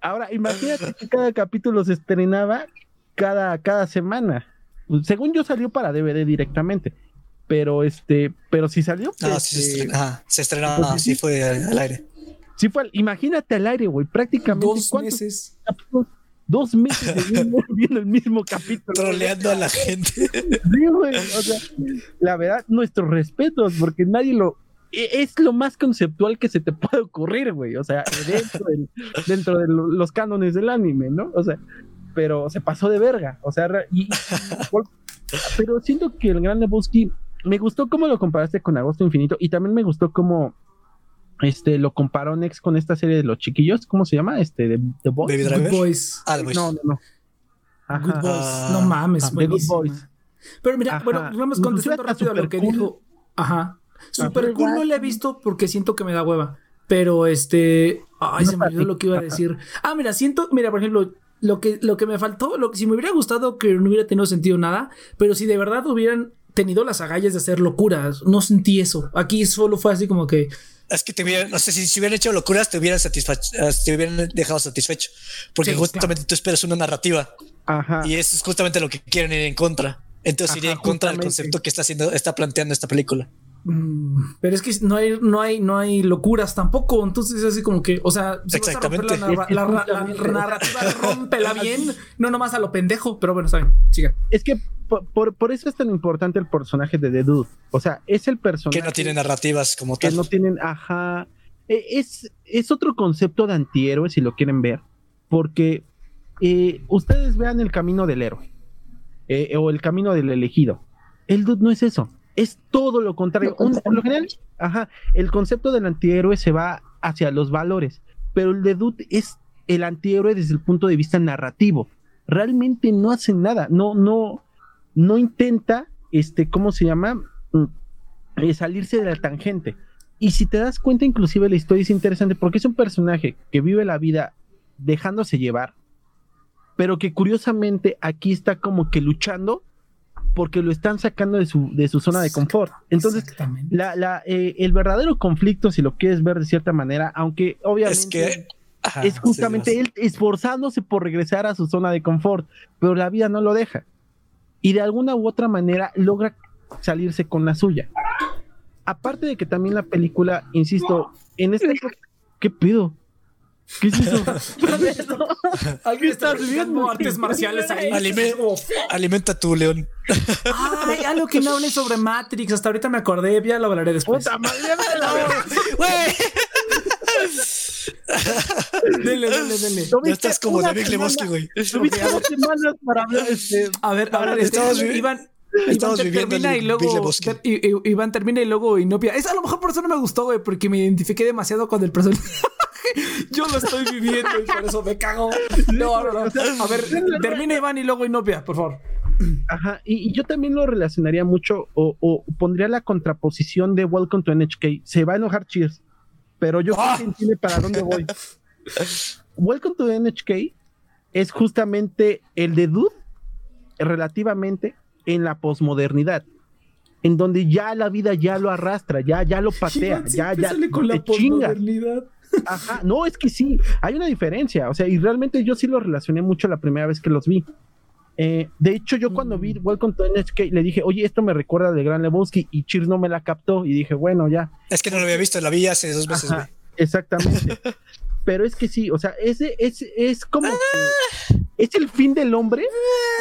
Ahora, imagínate que cada capítulo se estrenaba cada, cada semana. Según yo salió para DVD directamente. Pero este, pero si salió. Ah, sí, se, este, se estrenaba, pues, sí, fue al, aire. Sí fue, imagínate al aire, güey, prácticamente. Dos meses. Dos meses viendo el mismo capítulo. Troleando a la gente. Sí, güey. O sea, la verdad, nuestros respetos, porque nadie lo, es lo más conceptual que se te puede ocurrir, güey. O sea, dentro, de los cánones del anime, ¿no? O sea, pero se pasó de verga. O sea, pero siento que el Gran Lebowski me gustó cómo lo comparaste con Agosto Infinito y también me gustó cómo este lo comparó Nex con esta serie de los chiquillos, ¿cómo se llama? Este de The Boys. Good Boys. Ah, no, no, no. Good Boys. No mames, ah, Good Boys. Pero mira, bueno, vamos contestando rápido a lo que dijo. Ajá. Super cool no la he visto porque siento que me da hueva. Pero este. Ay, se me olvidó lo que iba a decir. Ah, mira, siento. Mira, por ejemplo, lo que, lo que me faltó, lo que si me hubiera gustado que no hubiera tenido sentido nada, pero si de verdad hubieran tenido las agallas de hacer locuras, no sentí eso. Aquí solo fue así como que. Es que te hubieran, no sé, si, si hubieran hecho locuras, te hubieran satisfecho, eh, te hubieran dejado satisfecho. Porque justamente tú esperas una narrativa. Ajá. Y eso es justamente lo que quieren ir en contra. Entonces iría en contra del concepto que está haciendo, está planteando esta película. Mm, pero es que no hay, no hay, no hay locuras tampoco. Entonces es así como que, o sea, si Exactamente. Vas a la, narrativa, rompela bien, no nomás a lo pendejo, pero bueno, saben, sigan. Es que por, por, eso es tan importante el personaje de The Dude. O sea, es el personaje. Que no tiene narrativas como tal. Que no tienen, ajá. E, es, es otro concepto de antihéroe, si lo quieren ver. Porque eh, ustedes vean el camino del héroe. Eh, o el camino del elegido. El Dude no es eso es todo lo contrario. por lo general, ajá, el concepto del antihéroe se va hacia los valores, pero el de Dude es el antihéroe desde el punto de vista narrativo. Realmente no hace nada, no, no, no intenta, este, ¿cómo se llama? Mm, eh, salirse de la tangente. Y si te das cuenta, inclusive la historia es interesante porque es un personaje que vive la vida dejándose llevar, pero que curiosamente aquí está como que luchando porque lo están sacando de su, de su zona de confort. Entonces, la, la, eh, el verdadero conflicto, si lo quieres ver de cierta manera, aunque obviamente es, justamente él esforzándose por regresar a su zona de confort, pero la vida no lo deja. Y de alguna u otra manera logra salirse con la suya. Aparte de que también la película, insisto, en este... ¿Qué pido? ¿Qué es eso? ¿Alguien está viendo artes marciales ahí? alimenta tu león. Ay, algo que no hablé sobre Matrix. Hasta ahorita me acordé, ya lo hablaré después. Puta madre, Dele, dele, dele. No estás como David Lebowski, güey. Tuviste dos semanas para hablar este. A ver, a ver, estamos Iván. Estamos viviendo termina y luego Iván termina y luego Inopia. Es a lo mejor por eso no me gustó, güey, porque me identifiqué demasiado con el personaje. Yo lo estoy viviendo y por eso me cago. No, no, no. A ver, termina Iván y luego Inopia, por favor. Ajá, y, yo también lo relacionaría mucho o, pondría la contraposición de Welcome to NHK. Se va a enojar Cheers, pero yo ¡Ah! que entiende para dónde voy. Welcome to NHK es justamente el de Dude relativamente en la posmodernidad en donde ya la vida ya lo arrastra, ya, ya lo patea, ya, ya con la posmodernidad. Ajá, no, es que sí, hay una diferencia, o sea, y realmente yo sí lo relacioné mucho la primera vez que los vi. Eh, de hecho, yo cuando vi Welcome to NHK le dije, oye, esto me recuerda de Gran Lebowski y Cheers no me la captó y dije, bueno, ya. Es que no lo había visto, la vi hace dos. Ajá, exactamente. Pero es que sí, o sea, ese es, es como que es el fin del hombre.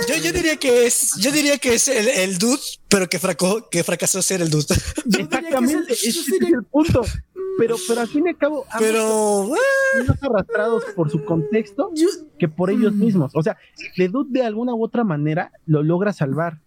Yo, yo diría que es, yo diría que es el, el dude, pero que, fracó, que fracasó ser el dude. Exactamente, ese es el punto. Pero, pero al fin y al cabo, Pero más arrastrados por su contexto yo- que por ellos Mm. mismos. O sea, The Dude de alguna u otra manera lo logra salvar.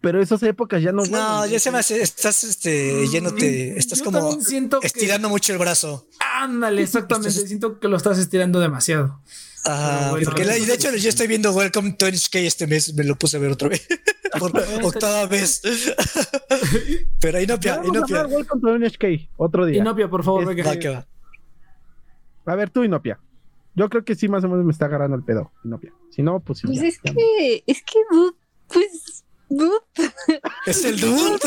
Pero esas épocas ya no. no, vuelven. ya se me hace, estás este, yéndote, estás yo como que- estirando mucho el brazo. Ándale, exactamente. Estás- Siento que lo estás estirando demasiado. Pero bueno, porque de hecho yo estoy viendo Welcome to NHK este mes, me lo puse a ver otra vez. Por octava vez. Pero Inopia, Inopia. Welcome to NHK otro día. Inopia, por favor, Es- venga. Va que va. A ver, tú, Inopia. Yo creo que sí, más o menos me está agarrando el pedo, Inopia. Si no, pues sí. Pues ya. es que, es que, dude, pues, dude. Es el dude.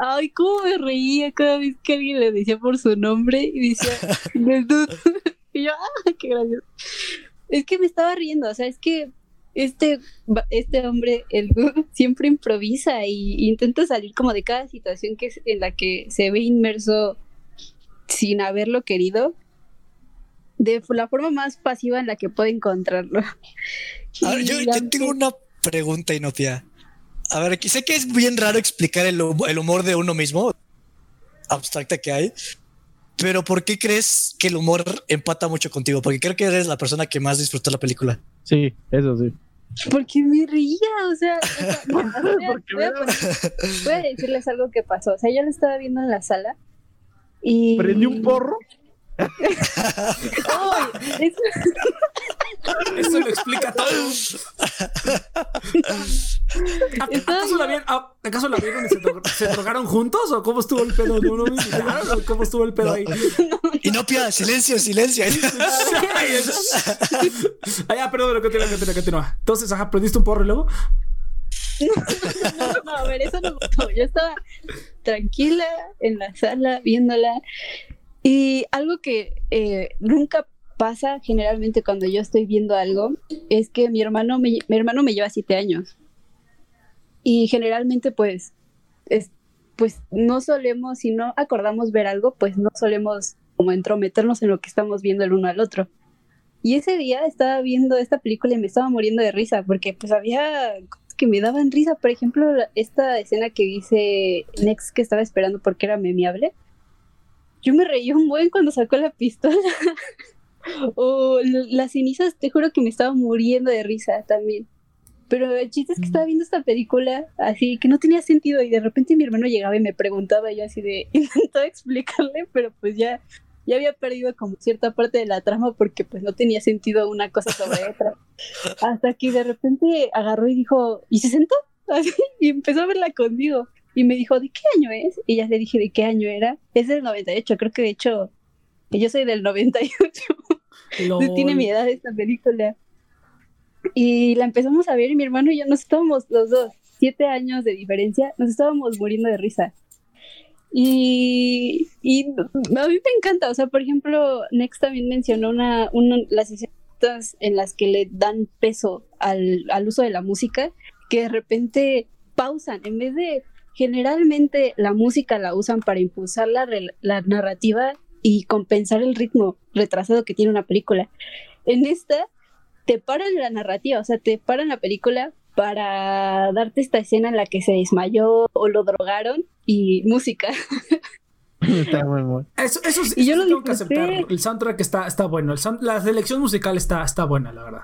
Ay, cómo me reía cada vez que alguien le decía por su nombre y decía. Y yo, ah, qué gracioso. Es que me estaba riendo, o sea, es que este, este hombre, el dude, siempre improvisa y intenta salir como de cada situación que es- en la que se ve inmerso sin haberlo querido, de la forma más pasiva en la que puede encontrarlo. A ver, yo, Y yo tengo una pregunta, Inopia. A ver, aquí sé que es bien raro explicar el, el humor de uno mismo, abstracta que hay, pero ¿por qué crees que el humor empata mucho contigo? Porque creo que eres la persona que más disfrutó la película. Sí, eso sí. Porque me reía, o sea, o sea, voy, a, voy decirles algo que pasó. O sea, yo lo estaba viendo en la sala y. Prendí un porro. Es- Eso lo explica todo. ¿A- Estaba ¿Acaso, la vieron, ¿Acaso la vieron y se, dro- se drogaron juntos? ¿O cómo estuvo el pedo? ¿No, no me explicaron? ¿O ¿Cómo estuvo el pedo ahí? Inopia, silencio, silencio. ah, ya, perdón, pero continúa, continúa, continúa. Entonces, ajá, prendiste un porro y luego. no, no, no, a ver, eso no pasó. Yo estaba tranquila en la sala viéndola y algo que eh, nunca pasa generalmente cuando yo estoy viendo algo es que mi hermano me, mi hermano me lleva siete años. Y generalmente pues es, pues no solemos si no acordamos ver algo pues no solemos como entrometernos en lo que estamos viendo el uno al otro. Y ese día estaba viendo esta película y me estaba muriendo de risa porque pues había cosas que me daban risa. Por ejemplo esta escena que dice Nex que estaba esperando porque era memeable. Yo me reí un buen cuando sacó la pistola o l- las cenizas, te juro que me estaba muriendo de risa también. Pero el chiste es que estaba viendo esta película así que no tenía sentido y de repente mi hermano llegaba y me preguntaba y yo así de intentaba explicarle, pero pues ya ya había perdido como cierta parte de la trama porque pues no tenía sentido una cosa sobre otra. Hasta que de repente agarró y dijo, y se sentó así, y empezó a verla conmigo. Y me dijo, ¿de qué año es? Y ya le dije de qué año era. Es del 98, creo que de hecho, yo soy del 98. Lol. Tiene mi edad esta película. Y la empezamos a ver y mi hermano y yo nos estábamos los dos, siete años de diferencia, nos estábamos muriendo de risa. Y, y a mí me encanta, o sea, por ejemplo, Next también mencionó una, una las escenas en las que le dan peso al, al uso de la música, que de repente pausan, en vez de generalmente la música la usan para impulsar la, la narrativa y compensar el ritmo retrasado que tiene una película. En esta te paran la narrativa, o sea, te paran la película para darte esta escena en la que se desmayó o lo drogaron y música. Está muy bueno. Eso, eso sí, Y yo lo tengo que disfruté. aceptarlo. El soundtrack está, está bueno. El sound- la selección musical está, está buena, la verdad.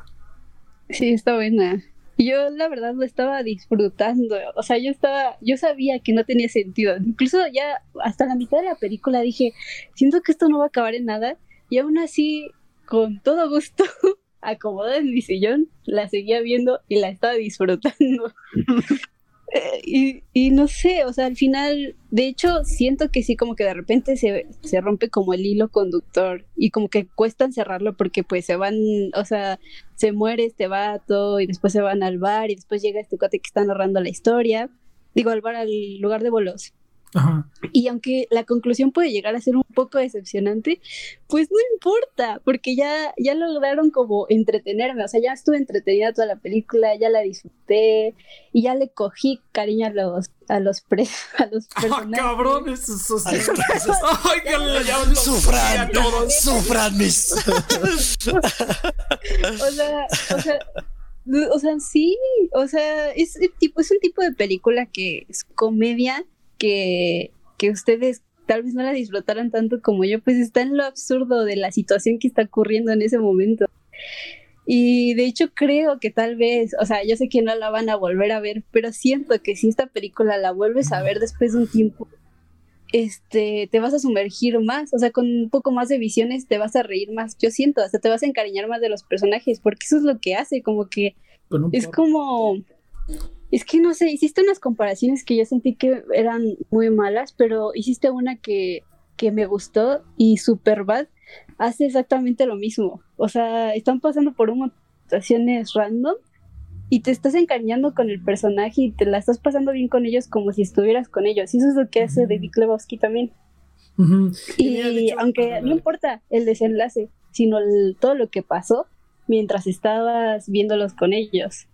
Sí, está buena. Yo la verdad lo estaba disfrutando, o sea, yo estaba, yo sabía que no tenía sentido. Incluso ya hasta la mitad de la película dije, siento que esto no va a acabar en nada y aún así, con todo gusto, acomodada en mi sillón, la seguía viendo y la estaba disfrutando. Eh, y, y no sé, o sea, al final, de hecho, siento que sí, como que de repente se, se rompe como el hilo conductor y como que cuesta encerrarlo porque pues se van, o sea, se muere este vato y después se van al bar y después llega este cuate que está narrando la historia, digo, al bar, al lugar de bolos. Y aunque la conclusión puede llegar a ser un poco decepcionante, pues no importa, porque ya, ya lograron como entretenerme, o sea, ya estuve entretenida toda la película, ya la disfruté y ya le cogí cariño a los a los, a los ah, personajes. ¡Ah, cabrón! Esos, Ay, sufran, todos, sufran mis. o sea, o sea, o sea, sí, o sea, es, tipo, es un tipo de película que es comedia que, que ustedes tal vez no la disfrutaran tanto como yo, pues está en lo absurdo de la situación que está ocurriendo en ese momento. Y de hecho creo que tal vez, o sea, yo sé que no la van a volver a ver, pero siento que si esta película la vuelves a ver después de un tiempo, este, te vas a sumergir más, o sea, con un poco más de visiones te vas a reír más, yo siento, hasta te vas a encariñar más de los personajes, porque eso es lo que hace, como que es como, es que no sé, hiciste unas comparaciones que yo sentí que eran muy malas, pero hiciste una que, que me gustó y Superbad hace exactamente lo mismo, o sea, están pasando por unas situaciones random y te estás encariñando con el personaje y te la estás pasando bien con ellos como si estuvieras con ellos. Y eso es lo que hace David Lebowski también. Y, aunque no importa el desenlace, sino todo lo que pasó mientras estabas viéndolos con ellos.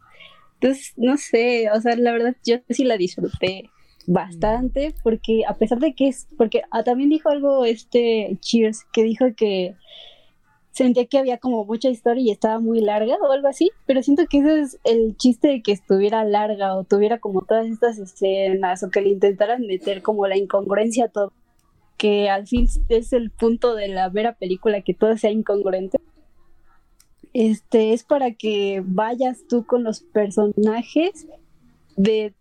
Entonces, no sé, o sea, la verdad yo sí la disfruté bastante porque a pesar de que es, porque ah, también dijo algo este Cheers, que dijo que sentía que había como mucha historia y estaba muy larga o algo así, pero siento que ese es el chiste de que estuviera larga o tuviera como todas estas escenas o que le intentaran meter como la incongruencia a todo, que al fin es el punto de la vera película que todo sea incongruente. Este es para que vayas tú con los personajes de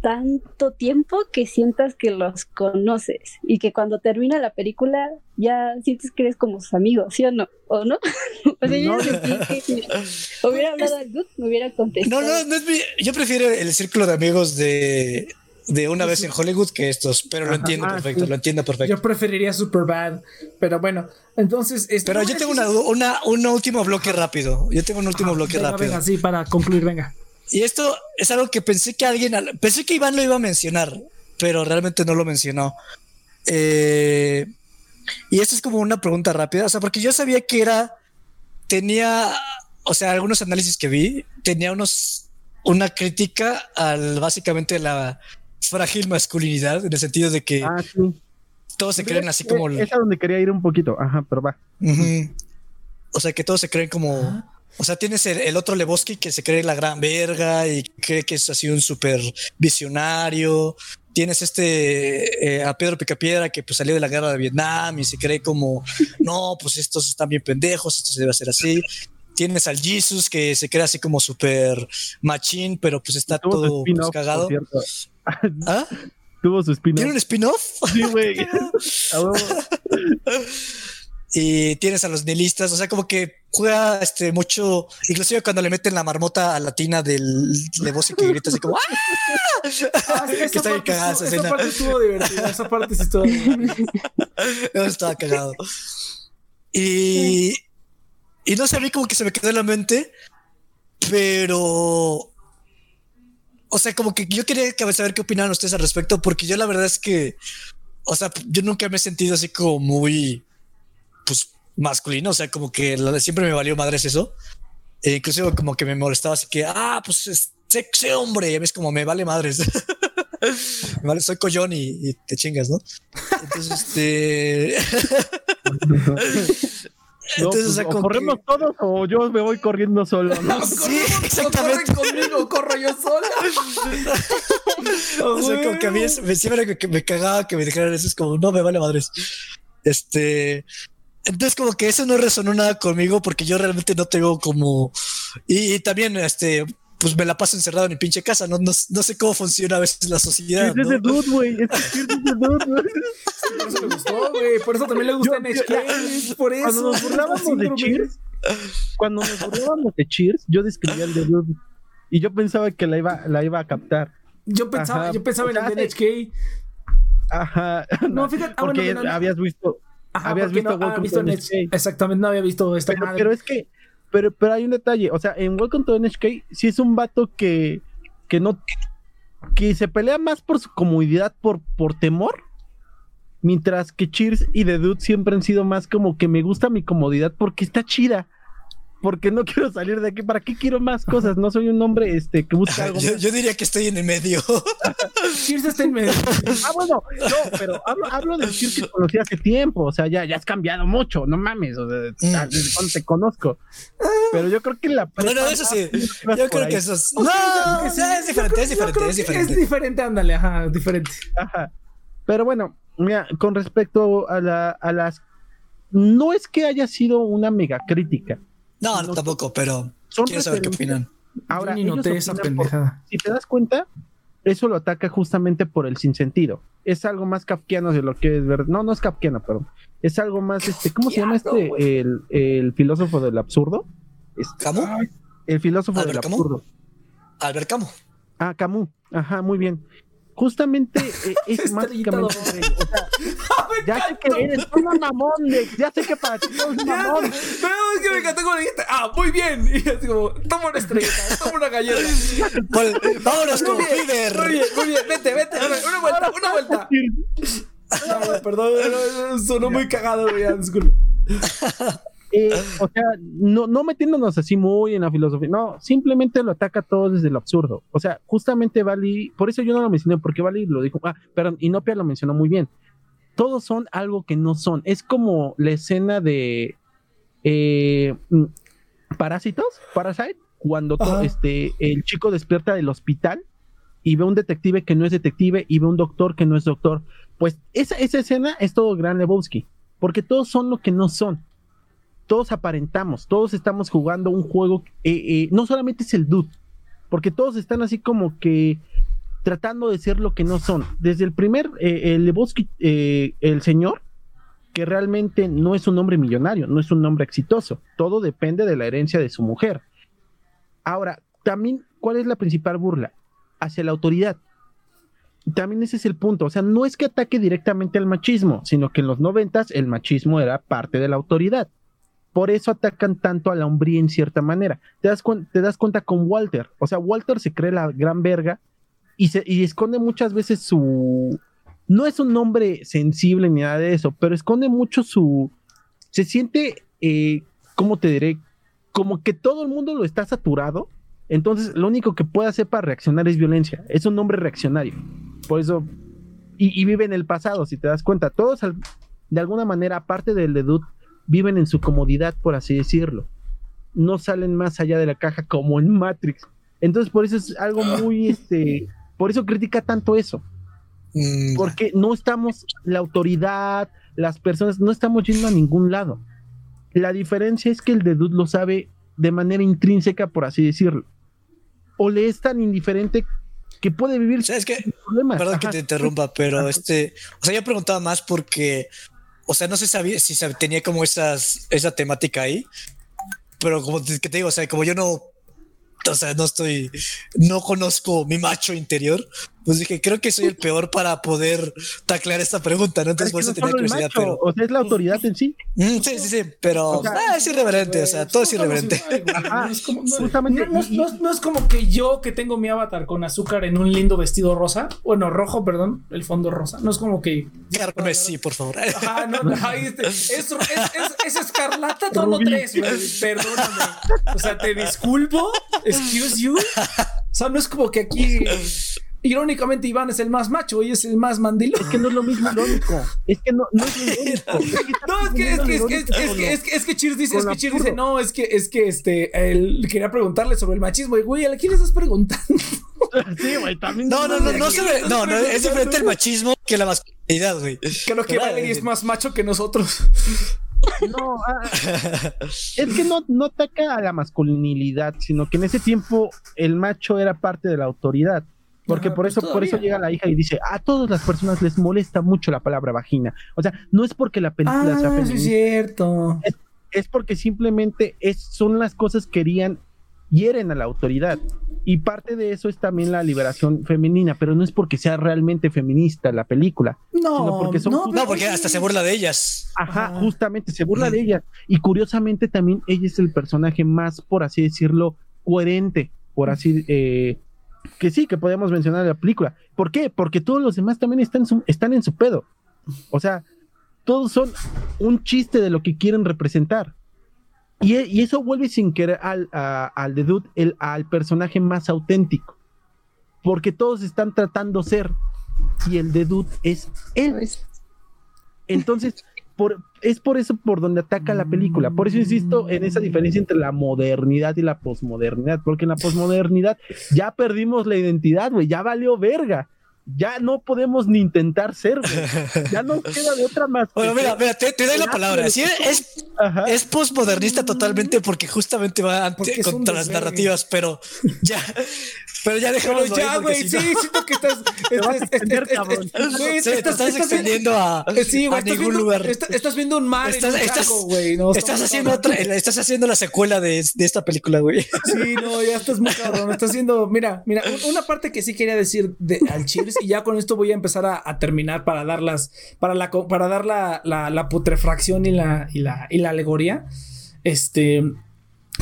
tanto tiempo que sientas que los conoces y que cuando termina la película ya sientes que eres como sus amigos, ¿sí o no? ¿O no? o sea, yo hubiera hablado al me hubiera contestado. No, no, no es mi, yo prefiero el círculo de amigos de, de una vez en Hollywood que estos, pero lo entiendo ah, perfecto, lo entiendo perfecto. Yo preferiría Superbad, pero bueno, entonces... Pero yo tengo una, una, un último bloque rápido, yo tengo un último bloque rápido. Venga, sí, para concluir, venga. Y esto es algo que pensé que alguien, pensé que Iván lo iba a mencionar, pero realmente no lo mencionó. Eh, y esto es como una pregunta rápida, o sea, porque yo sabía que era, tenía, o sea, algunos análisis que vi, tenía unos, una crítica al básicamente la frágil masculinidad, en el sentido de que ah, todos se creen así como... Es a donde quería ir un poquito, ajá, pero va. O sea, que todos se creen como... O sea, tienes el, otro Lebowski que se cree la gran verga y cree que es así un súper visionario. Tienes este eh, a Pedro Picapiedra que pues salió de la guerra de Vietnam y se cree como, no, pues estos están bien pendejos, esto se debe hacer así. Tienes al Jesus que se cree así como súper machín, pero pues está todo pues, cagado. ¿Ah? Tuvo su spin-off. ¿Tiene un spin-off? Sí, güey. y tienes a los nihilistas, o sea, como que juega este mucho, inclusive cuando le meten la marmota a la tina del de voz y que grita así como ¡Ah! ah que está bien cagada esa, esa parte estuvo divertida, esa parte sí estuvo estaba cagado. Y, y no sé, a mí como que se me quedó en la mente, pero o sea, como que yo quería saber qué opinan ustedes al respecto, porque yo la verdad es que, o sea, yo nunca me he sentido así como muy pues masculino, o sea, como que siempre me valió madres eso. E incluso como que me molestaba así que, ah, pues es sexy hombre, y a es como me vale madres. vale, soy collón y, te chingas, ¿no? Entonces, este... Entonces, o sea, pues, corremos todos o yo me voy corriendo solo. ¿no? sí, exactamente. conmigo, corro yo solo. o sea, como que a mí es, me, siempre que me cagaba que me dijeran eso, es como, no me vale madres. Este, entonces como que eso no resonó nada conmigo porque yo realmente no tengo como... Y, también, este, pues me la paso encerrado en mi pinche casa, no, no, sé cómo funciona a veces la sociedad. Es ese dude, güey. Es ese dude, güey. Por eso le gustó, güey. Por eso también le gusta NHK. Por eso. Cuando nos burlábamos de Cheers, cuando nos burlábamos de Cheers, yo describía el de dude. Y yo pensaba que la iba, la iba a captar. Yo pensaba, yo pensaba en el de NHK. Ajá. No, fíjate, ah, porque habías visto habías visto, no, NHK. Exactamente, no había visto esta pero, pero es que, pero, pero hay un detalle, o sea, en Welcome to NHK sí es un vato que, que no, que se pelea más por su comodidad, por, por temor. Mientras que Cheers y The Dude siempre han sido más como que me gusta mi comodidad porque está chida porque no quiero salir de aquí. ¿Para qué quiero más cosas? No soy un hombre este, que busca algo. Yo, yo diría que estoy en el medio. Cheers está en medio. ah, bueno, no, pero hablo, hablo del Cheers que conocí hace tiempo. O sea, ya, ya has cambiado mucho, no mames. O sea, Mm. desde cuando te conozco. Pero yo creo que la. No, no, eso sí. Yo creo ahí. que eso es. No, o sea, es diferente, es diferente, es diferente. Es diferente, ándale, ajá, diferente. Ajá. Pero bueno, mira, con respecto a, la, a las. No es que haya sido una mega crítica. No, no, tampoco, pero Son quiero saber qué opinan. Ahora, Yo ni noté esa por- si te das cuenta, eso lo ataca justamente por el sinsentido. Es algo más kafkiano de lo que es ver. No, no es kafkiano, perdón. Es algo más, este, ¿cómo se llama este? El, el filósofo del absurdo. Este, ¿Camus? el filósofo del absurdo. Albert Camus. Ah, Camus. Ajá, muy bien. Justamente eh, es doble. o sea, ya sé que eres un mamón, Lex, Ya sé que para ti eres un mamón. No, es que me encantó cuando dijiste, ah, muy bien. Y así como, toma una estrellita, toma una galleta. Vámonos con Muy bien, Fever. muy bien, muy bien, vete, vete, una vuelta, una vuelta. No, perdón, no, sonó muy cagado, ya, disculpa. Eh, o sea, no, no metiéndonos así muy en la filosofía, no, simplemente lo ataca todo desde lo absurdo. O sea, justamente Vali, por eso yo no lo mencioné, porque Vali lo dijo, ah, perdón, Inopia lo mencionó muy bien. Todos son algo que no son. Es como la escena de eh, mm, Parásitos, Parasite, cuando este, el chico despierta del hospital y ve un detective que no es detective y ve un doctor que no es doctor. Pues esa, esa escena es todo Gran Lebowski, porque todos son lo que no son todos aparentamos, todos estamos jugando un juego, eh, eh, no solamente es el dude, porque todos están así como que tratando de ser lo que no son. Desde el primer, eh, el Lebowski, eh, el señor, que realmente no es un hombre millonario, no es un hombre exitoso, todo depende de la herencia de su mujer. Ahora, también, ¿cuál es la principal burla? Hacia la autoridad. También ese es el punto, o sea, no es que ataque directamente al machismo, sino que en los noventas el machismo era parte de la autoridad. Por eso atacan tanto a la hombría en cierta manera. Te das, te das cuenta con Walter. O sea, Walter se cree la gran verga y, se, y esconde muchas veces su... No es un hombre sensible ni nada de eso, pero esconde mucho su... Se siente, eh, ¿cómo te diré? Como que todo el mundo lo está saturado. Entonces, lo único que puede hacer para reaccionar es violencia. Es un hombre reaccionario. Por eso... Y, vive en el pasado, si te das cuenta. Todos, de alguna manera, aparte del de viven en su comodidad, por así decirlo. No salen más allá de la caja como en Matrix. Entonces, por eso es algo muy, este, por eso critica tanto eso, Mm, porque no estamos, la autoridad, las personas, no estamos yendo a ningún lado. La diferencia es que el de Dude lo sabe de manera intrínseca, por así decirlo. O le es tan indiferente que puede vivir ¿Sabes qué? sin problemas. Perdón que te interrumpa, pero este, o sea, yo preguntaba más porque, o sea, no sabía si sab- tenía como esas, esa temática ahí, pero como te, que te digo, o sea, como yo no, o sea, no estoy, no conozco mi macho interior, pues dije, creo que soy el peor para poder taclear esta pregunta, ¿no? Entonces Es por eso no tenía curiosidad, macho, pero O sea, es la autoridad en sí. Mm, sí, sí, sí, pero O sea, ah, es irreverente, o sea, todo es irreverente. No es como- que yo que tengo mi avatar con azúcar en un lindo vestido rosa, bueno, rojo, perdón, el fondo rosa. No es como que. Carme, sí, por favor. Ajá, no, no, ahí este- es, es, es, es escarlata tono 3, güey. Perdóname. O sea, te disculpo. Excuse you. O sea, no es como que aquí. Irónicamente, Iván es el más macho y es el más mandilón. Es que no es lo mismo irónico. Es que no, no es lo que No, es que, es que, es que, es que, es que, es que, es que Cheers dice, es que Cheers dice, no, es que, es que, este, él quería preguntarle sobre el machismo. Y, güey, ¿a quién le estás preguntando? Sí, güey, también. No, no, no, no, se ve- no, no, es diferente el machismo que la masculinidad, güey. Que lo que Valerie es güey. más macho que nosotros. No, ah, es que no, no ataca a la masculinidad, sino que en ese tiempo el macho era parte de la autoridad. Porque Ajá, por pues eso, por eso llega la hija y dice, a todas las personas les molesta mucho la palabra vagina. O sea, no es porque la película sea Ah, sí es feminista, cierto. es porque simplemente es, son las cosas que querían, hieren a la autoridad. Y parte de eso es también la liberación femenina, pero no es porque sea realmente feminista la película. No, sino porque son- no, No, porque hasta se burla de ellas. Ajá, justamente se burla de ella. Y curiosamente también ella es el personaje más, por así decirlo, coherente, por así, eh, que sí, que podemos mencionar la película. ¿Por qué? Porque todos los demás también están, están en su pedo. O sea, todos son un chiste de lo que quieren representar. Y, y eso vuelve sin querer al, al de Dude el, al personaje más auténtico. Porque todos están tratando ser. Y el de Dude es él. Entonces, por, es por eso por donde ataca la película. Por eso insisto en esa diferencia entre la modernidad y la posmodernidad. Porque en la posmodernidad ya perdimos la identidad, güey. Ya valió verga ya no podemos ni intentar ser, Ya no queda de otra más. Bueno, mira, mira, te, doy la palabra. Sí, es, es postmodernista totalmente porque justamente va contra las narrativas, pero ya, pero ya dejamos ya, güey, sí, siento que estás. Te estás extendiendo a, a ningún lugar. Estás viendo un mar. Estás, estás haciendo otra, estás haciendo la secuela de, de esta película, güey. Sí, no, ya estás muy cabrón. Estás haciendo. Mira, mira, una parte que sí quería decir de, al Cheers, y ya con esto voy a empezar a, terminar para dar las. Para, la, para dar la, la, la putrefacción y la, y la, y la alegoría. Este.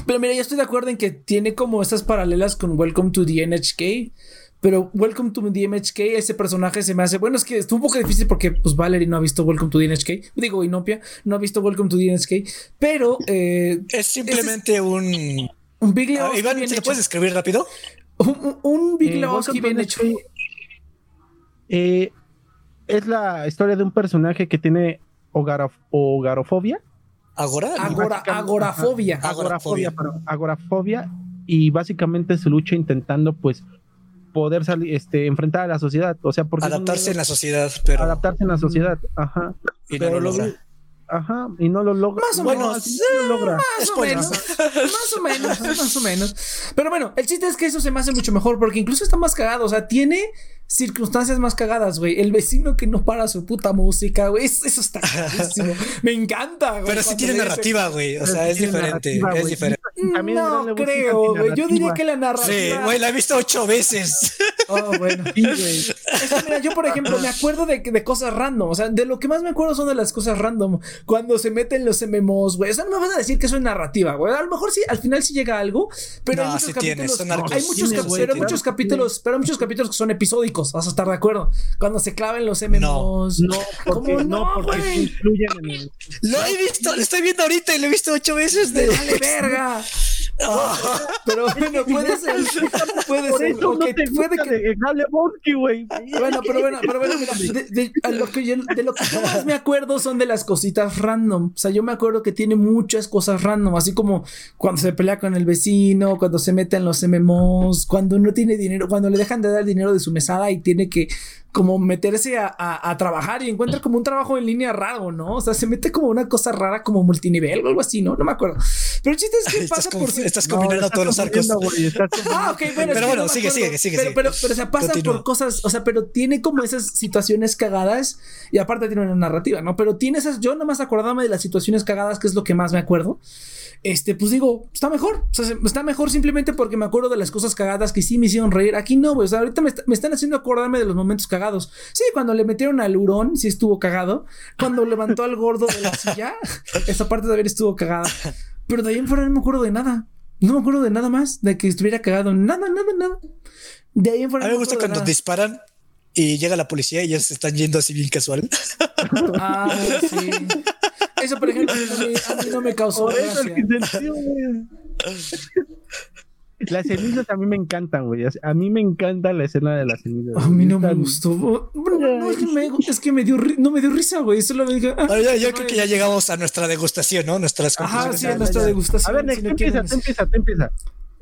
Pero mira, yo estoy de acuerdo en que tiene como estas paralelas con Welcome to the NHK. Pero Welcome to the NHK, ese personaje se me hace. Bueno, es que estuvo un poco difícil porque pues Valerie no ha visto Welcome to the NHK. Digo, Inopia no ha visto Welcome to the NHK. Pero. Eh, es simplemente un. Un Big ah, Lebowski. Iván, ¿se puedes escribir rápido? Un, Big eh, Lebowski bien hecho. Eh, es la historia de un personaje que tiene hogarofobia ¿Agora? agorafobia. Agorafobia, agorafobia. Y básicamente se lucha intentando, pues, poder salir, este, enfrentar a la sociedad. O sea, porque. Adaptarse en la sociedad, pero. Adaptarse en la sociedad, ajá. Y no lo logra. Ajá, y no lo logra. Más o menos. logra. Más o menos. más o menos. Más o menos. Pero bueno, el chiste es que eso se me hace mucho mejor porque incluso está más cagado. O sea, tiene circunstancias más cagadas, güey. El vecino que no para su puta música, güey. Eso está carísimo. me encanta, güey. Pero sí tiene narrativa, güey. O sea, es diferente. Es diferente. no creo, güey. Yo diría que la narrativa. Sí, güey, la he visto ocho veces. Oh, bueno. Es que, mira, yo, por ejemplo, me acuerdo de, de cosas random. O sea, de lo que más me acuerdo son de las cosas random. Cuando se meten los MMOs, güey. O sea, no me vas a decir que eso es narrativa, güey. A lo mejor sí, al final sí llega algo. Pero hay muchos capítulos. hay muchos, pero muchos capítulos, pero hay muchos capítulos que son episódicos vas a estar de acuerdo. Cuando se claven los MMOs. No, no, no, porque influyen en el... Lo he visto, lo estoy viendo ahorita y lo he visto ocho veces. De... ¡Dale, verga! pero bueno, puede ser. Puede ser. Okay, puede que. De güey. Bueno, pero bueno, pero bueno, mira, de, de, lo que yo, de lo que yo más me acuerdo son de las cositas random. O sea, yo me acuerdo que tiene muchas cosas random, así como cuando se pelea con el vecino, cuando se mete en los MMOs, cuando no tiene dinero, cuando le dejan de dar dinero de su mesada y tiene que como meterse a, a, trabajar y encuentra como un trabajo en línea raro, ¿no? O sea, se mete como una cosa rara como multinivel o algo así, ¿no? No me acuerdo. Pero el chiste es que pasa por... Estás combinando todos los arcos. ah, ok, bueno. Pero bueno, sigue, sigue, sigue, pero, Pero, pero, o sea, pasa por cosas, o sea, pero tiene como esas situaciones cagadas y aparte tiene una narrativa, ¿no? Pero tiene esas, yo nomás acordándome de las situaciones cagadas, que es lo que más me acuerdo este, pues digo, está mejor. O sea, está mejor simplemente porque me acuerdo de las cosas cagadas que sí me hicieron reír. Aquí no, güey. O sea, ahorita me, están haciendo acordarme de los momentos cagados. Sí, cuando le metieron al hurón, sí estuvo cagado. Cuando levantó al gordo de la silla, esa parte haber estuvo cagada. Pero de ahí en fuera no me acuerdo de nada. No me acuerdo de nada más, de que estuviera cagado. Nada, nada, nada. De ahí en fuera. A mí me gusta cuando disparan y llega la policía y ya se están yendo así bien casual. Ah, sí. Eso, por ejemplo, a mí, no me causó gracia. Las cenizas a mí me encantan, güey. A mí me encanta la escena de las cenizas. A mí no me gustó. No, es, que me, es que me dio, no me dio risa, güey. Solo me dije. Ah, yo, creo que ya llegamos a nuestra degustación, ¿no? Nuestras Ajá, sí, a nuestra degustación. A ver, si empieza, te empieza, te empieza.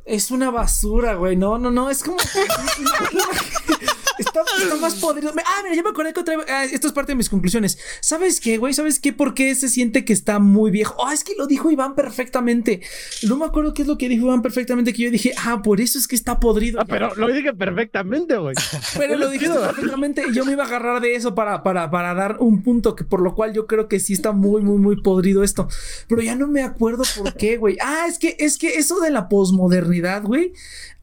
Es una basura, güey. No, no, no. Es como. Está, más podrido. Ah, mira, ya me acordé que otra vez. Ah, esto es parte de mis conclusiones. ¿Sabes qué, güey? ¿Sabes qué? ¿Por qué se siente que está muy viejo? Ah, es que lo dijo Iván perfectamente. No me acuerdo qué es lo que dijo Iván perfectamente. Que yo dije, ah, por eso es que está podrido. Ah, pero lo dije perfectamente, güey. Pero lo dije perfectamente. Y yo me iba a agarrar de eso para, para, para dar un punto que por lo cual yo creo que sí está muy, muy, muy podrido esto. Pero ya no me acuerdo por qué, güey. Ah, es que, es que eso de la posmodernidad, güey.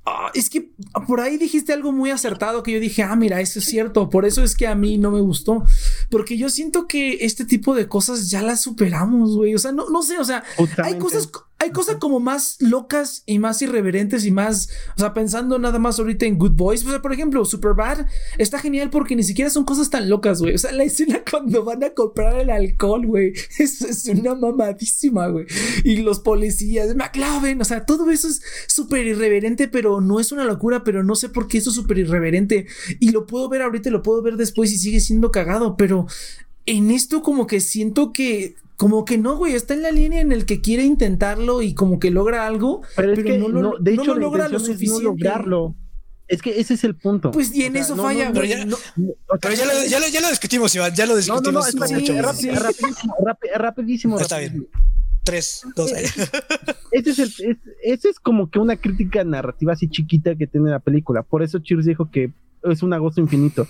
Ah, es que por ahí dijiste algo muy acertado que yo dije, ah, mira, eso es cierto, por eso es que a mí no me gustó. porque yo siento que este tipo de cosas ya las superamos, güey. O sea, no, no sé, o sea, hay cosas, hay cosas como más locas y más irreverentes y más, o sea, pensando nada más ahorita en Good Boys. O sea, por ejemplo, Superbad está genial porque ni siquiera son cosas tan locas, güey. O sea, la escena cuando van a comprar el alcohol, güey, es, es una mamadísima, güey. Y los policías, McLaren, o sea, todo eso es súper irreverente, pero no es una locura, pero no sé por qué eso es súper irreverente. Y lo puedo ver ahorita, lo puedo ver después y sigue siendo cagado, pero en esto como que siento que como que no, güey, está en la línea en el que quiere intentarlo y como que logra algo, pero, es que no, lo, de hecho, logra lo suficiente. No lograrlo. Es que ese es el punto. Pues y en eso falla. Pero, ya, lo, ya, lo, ya, lo, discutimos, Iván, ya lo discutimos. No, no, no, es, rapidísimo, rapidísimo, rapidísimo, Está bien. Tres, dos. Ese es, el, ese es como que una crítica narrativa así chiquita que tiene la película. Por eso Cheers dijo que es un agosto infinito.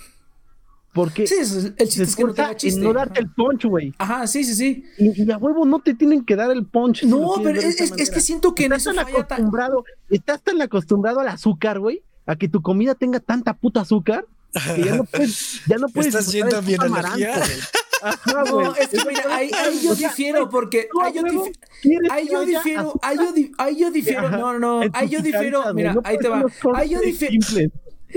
Porque sí, el chiste es que no, chiste. no darte el punch, güey. Ajá, sí, sí, sí. Y, a huevo no te tienen que dar el punch. No, pero es, es, que siento que estás en eso tan acostumbrado, Estás tan acostumbrado al azúcar, güey, a que tu comida tenga tanta puta azúcar que ya no puedes, ya no puedes. Estás yendo bien. Ajá, no, es que mira, ahí, ahí yo difiero porque ahí yo, difiero, ahí yo difiero, ahí yo, ahí yo difiero, no, no, ahí yo difiero, mira, ahí te va, ahí yo difiero,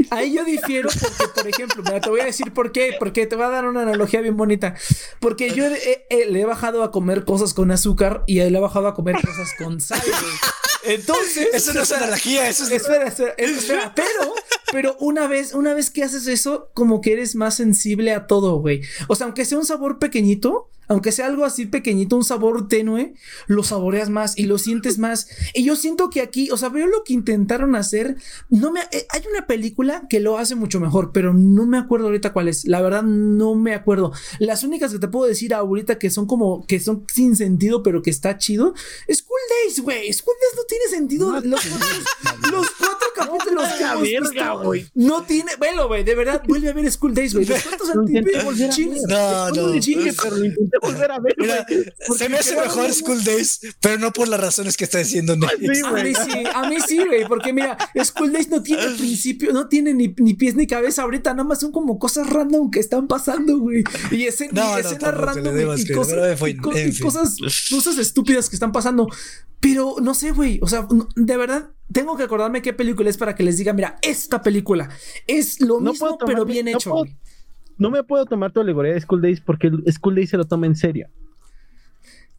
Ahí yo difiero porque, por ejemplo, te voy a decir por qué, porque te voy a dar una analogía bien bonita. Porque yo le he bajado a comer cosas con azúcar y él le he bajado a comer cosas con sal, Entonces. Eso no es analogía, eso es. Espera, espera, espera, pero, pero una vez, una vez que haces eso, como que eres más sensible a todo, güey. O sea, aunque sea un sabor pequeñito, aunque sea algo así pequeñito, un sabor tenue, lo saboreas más y lo sientes más. Y yo siento que aquí, o sea, veo lo que intentaron hacer. No me, eh, hay una película que lo hace mucho mejor, pero no me acuerdo ahorita cuál es. La verdad, no me acuerdo. Las únicas que te puedo decir ahorita que son como, que son sin sentido, pero que está chido, School Days, güey. School Days no tiene sentido. los, los, cuatro capítulos no, que hemos verga, visto, no tiene, velo, güey, de verdad, vuelve a ver School Days, güey. Cuatro no, no, no volver a ver. se me hace mejor School Days, pero no por las razones que está diciendo Netflix. a mí sí, a mí sí, güey, porque mira, School Days no tiene principio, no tiene ni, ni, pies ni cabeza ahorita, nada más son como cosas random que están pasando, güey. Y ese, no, escenas random y, cosas, cosas, cosas estúpidas que están pasando. Pero no sé, güey, o sea, de verdad tengo que acordarme qué película es para que les diga, mira, esta película es lo mismo, pero bien hecho. güey no me puedo tomar tu alegoría de School Days porque School Days se lo toma en serio.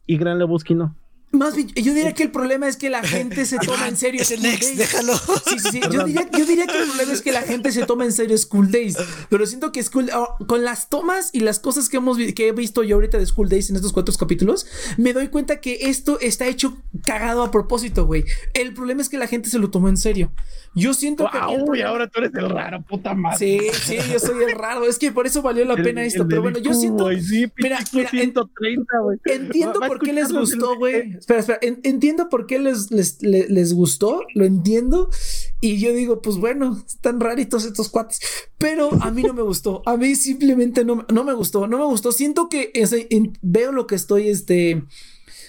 Y Gran Lebowski no. Más bien, yo diría que el problema es que la gente se toma en serio. Es el next, déjalo. Sí, sí, sí. Yo diría, que el problema es que la gente se toma en serio School Days. Pero siento que School, oh, con las tomas y las cosas que hemos que he visto yo ahorita de School Days en estos cuatro capítulos, me doy cuenta que esto está hecho cagado a propósito, güey. El problema es que la gente se lo tomó en serio. Yo siento que. Uy, ahora tú eres el raro, puta madre. Sí, sí, yo soy el raro. Es que por eso valió la pena esto. pero bueno, yo siento. mira, mira, 130, entiendo por qué les gustó, güey espera, espera, entiendo por qué les, les, les, gustó, lo entiendo. Y yo digo, pues bueno, están raritos estos cuates. Pero a mí no me gustó. A mí simplemente no, no me gustó. No me gustó. Siento que veo lo que estoy, este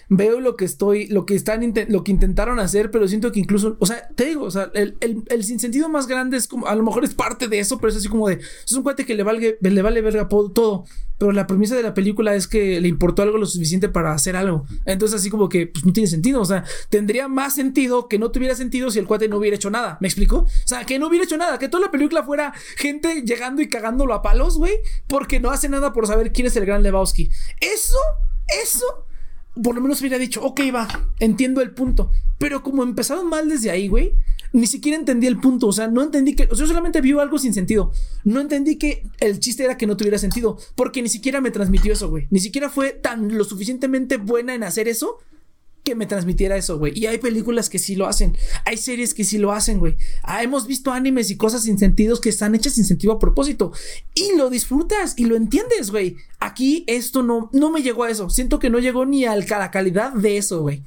veo lo que estoy, lo que están, lo que intentaron hacer, pero siento que incluso, o sea, te digo, o sea, el, el, el sinsentido más grande es como, a lo mejor es parte de eso, pero es así como de, es un cuate que le vale, le vale verga todo, pero la premisa de la película es que le importó algo lo suficiente para hacer algo. Entonces, así como que, pues no tiene sentido, o sea, tendría más sentido que no tuviera sentido si el cuate no hubiera hecho nada, ¿me explico? O sea, que no hubiera hecho nada, que toda la película fuera gente llegando y cagándolo a palos, güey, porque no hace nada por saber quién es el gran Lebowski. Eso, eso por lo menos hubiera dicho, ok, va, entiendo el punto. Pero como empezaron mal desde ahí, güey, ni siquiera entendí el punto. O sea, no entendí que. O sea, yo solamente vi algo sin sentido. No entendí que el chiste era que no tuviera sentido. Porque ni siquiera me transmitió eso, güey. Ni siquiera fue tan lo suficientemente buena en hacer eso que me transmitiera eso, güey. Y hay películas que sí lo hacen. Hay series que sí lo hacen, güey. Ah, hemos visto animes y cosas sin sentidos que están hechas sin sentido a propósito. Y lo disfrutas y lo entiendes, güey. Aquí esto no, no me llegó a eso. Siento que no llegó ni a la calidad de eso, güey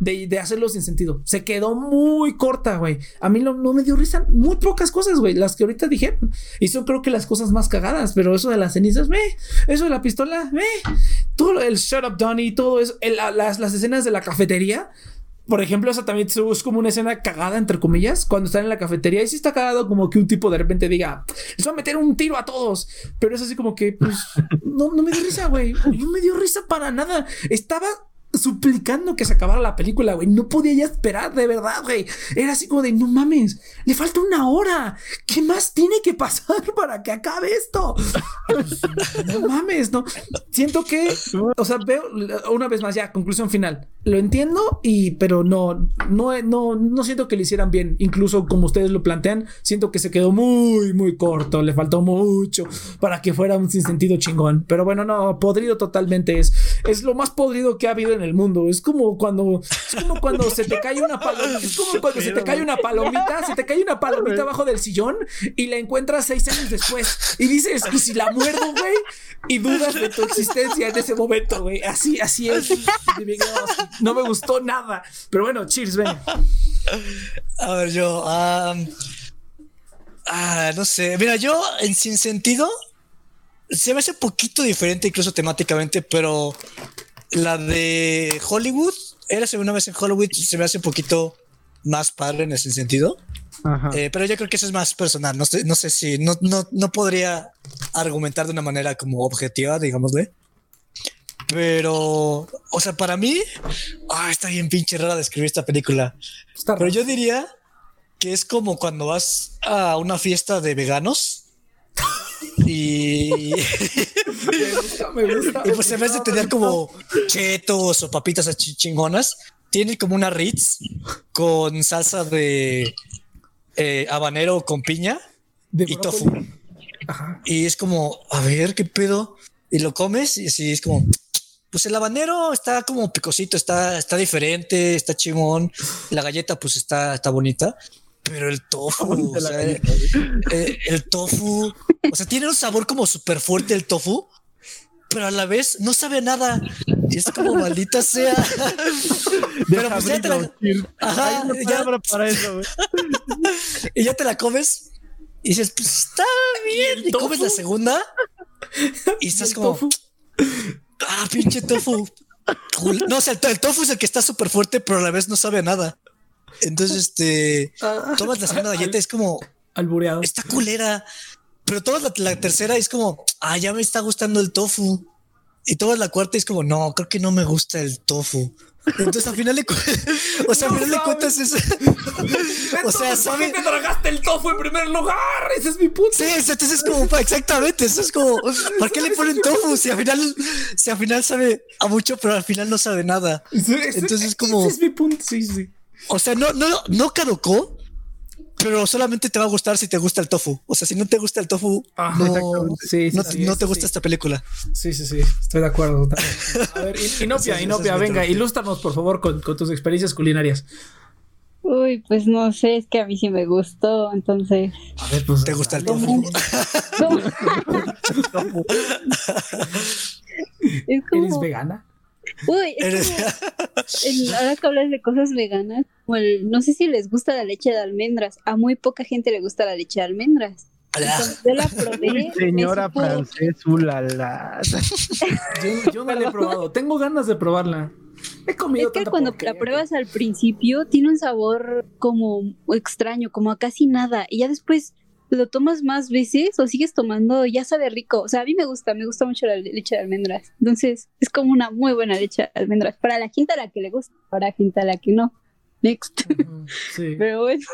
de, hacerlo sin sentido. Se quedó muy corta, güey. A mí no, me dio risa. Muy pocas cosas, güey. Las que ahorita dijeron. Y son creo que las cosas más cagadas. Pero eso de las cenizas, ve. Eso de la pistola, ve. Todo el shut up Donnie, todo eso. las, las escenas de la cafetería por ejemplo, esa también es como una escena cagada, entre comillas, cuando están en la cafetería. Y sí está cagado como que un tipo de repente diga, les voy a meter un tiro a todos. Pero es así como que, pues, no, no me dio risa, güey. No me dio risa para nada. Estaba suplicando que se acabara la película, güey. No podía ya esperar, de verdad, güey. Era así como de, no mames, le falta una hora. ¿Qué más tiene que pasar para que acabe esto? no mames, no. Siento que, o sea, veo una vez más ya, conclusión final. Lo entiendo y, pero no, no, no, no siento que le hicieran bien. Incluso como ustedes lo plantean, siento que se quedó muy, muy corto. Le faltó mucho para que fuera un sinsentido chingón. Pero bueno, no, podrido totalmente es. Es lo más podrido que ha habido en el mundo. Es como cuando, es como cuando se te cae una palomita, es como cuando se te cae una palomita, se te cae una palomita abajo del sillón y la encuentras seis años después y dices, y si la muerdo, güey, y dudas de tu existencia en ese momento, güey. Así, así es. No me gustó nada. Pero bueno, cheers, ven. A ver, yo, ah, no sé. Mira, yo en sin sentido se me hace un poquito diferente, incluso temáticamente, pero la de Hollywood, era una vez en Hollywood, se me hace un poquito más padre en ese sentido. Eh, pero yo creo que eso es más personal. No sé, no sé si no, no, no podría argumentar de una manera como objetiva, digámosle. Pero, o sea, para mí, ah, está bien pinche rara describir esta película. pero yo diría que es como cuando vas a una fiesta de veganos y, y pues en vez de tener como chetos o papitas chingonas, tiene como una Ritz con salsa de eh, habanero con piña y tofu. Y es como, a ver qué pedo. Y lo comes y así es como, pues el habanero está como picosito, está, está diferente, está chingón. La galleta, pues está, está bonita. Pero el tofu, o sea, eh, el, tofu, o sea, tiene un sabor como súper fuerte el tofu, pero a la vez no sabe nada. Y es como maldita sea. pero pues ya te la. Ajá, ya, para eso, y ya te la comes y dices, pues está bien. Y, comes la segunda y estás como. Ah, pinche tofu. No, o sea, el, tofu es el que está súper fuerte, pero a la vez no sabe nada. Entonces, este, ah. tomas la segunda galleta es como albureado. Está culera. Pero toda la, tercera es como, ah, ya me está gustando el tofu. Y toda la cuarta es como, no, creo que no me gusta el tofu. Entonces al final le o sea, al final le cuentas eso. o sea, ¿sabes? ¿Por qué te tragaste el tofu en primer lugar? Ese es mi punto. Sí, entonces es como, exactamente, eso es como, ¿para qué le ponen tofu? Si al final, si al final sabe a mucho, pero al final no sabe nada. Entonces es como. Ese es mi punto, sí, sí. O sea, no, no, no caducó, pero solamente te va a gustar si te gusta el tofu. O sea, si no te gusta el tofu, no, te gusta esta película. Sí, sí, sí, estoy de acuerdo. A ver, Inopia, Inopia, venga, ilústranos por favor con, tus experiencias culinarias. Uy, pues no sé, es que a mí sí me gustó, entonces. A ver, pues. ¿Te gusta el tofu? ¿Eres vegana? Uy, ahora que hablas de cosas veganas, no sé si les gusta la leche de almendras. A muy poca gente le gusta la leche de almendras. yo la probé. señora francés, ulala. yo, yo no la he probado. Tengo ganas de probarla. He comido es que cuando la pruebas al principio tiene un sabor como extraño, como a casi nada. Y ya después lo tomas más veces o sigues tomando, ya sabe rico. O sea, a mí me gusta, me gusta mucho la leche de almendras. Entonces, es como una muy buena leche de almendras. Para la quinta la que le gusta, para la quinta la que no. Next. sí. Pero bueno.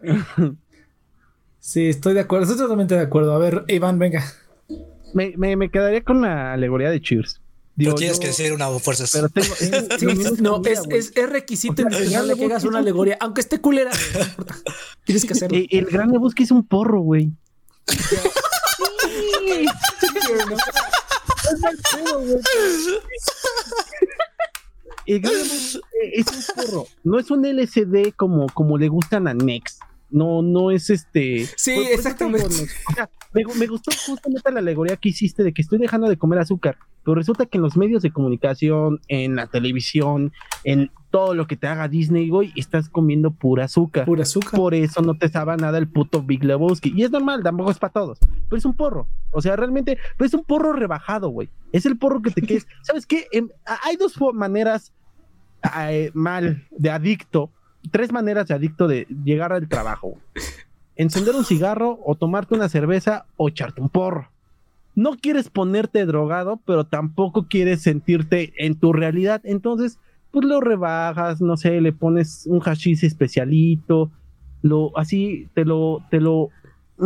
sí, estoy de acuerdo, estoy totalmente de acuerdo. A ver, Iván, venga. Me, me, me quedaría con la alegoría de Cheers. Digo, tienes que decir una fuerza. Pero tengo, no, es, es, es, requisito o sea, que hagas una alegoría, aunque esté culera. No. Tienes que hacerlo. El, el gran Lebowski es un porro, güey. Sí. el gran es un porro. No es un LCD como, como le gustan a Next. No, no es este. Sí, exactamente. me, me, gustó justamente la alegoría que hiciste de que estoy dejando de comer azúcar. Pero resulta que en los medios de comunicación, en la televisión, en todo lo que te haga Disney, güey, estás comiendo pura azúcar. Pura azúcar. Por eso no te sabe nada el puto Big Lebowski. Y es normal, tampoco es para todos. Pero es un porro. O sea, realmente, pero es un porro rebajado, güey. Es el porro que te quedes. ¿Sabes qué? Em, hay dos maneras eh, mal, de adicto, tres maneras de adicto de llegar al trabajo. Encender un cigarro o tomarte una cerveza o echarte un porro. No quieres ponerte drogado, pero tampoco quieres sentirte en tu realidad. Entonces, pues lo rebajas, no sé, le pones un hashish especialito, lo así te lo te lo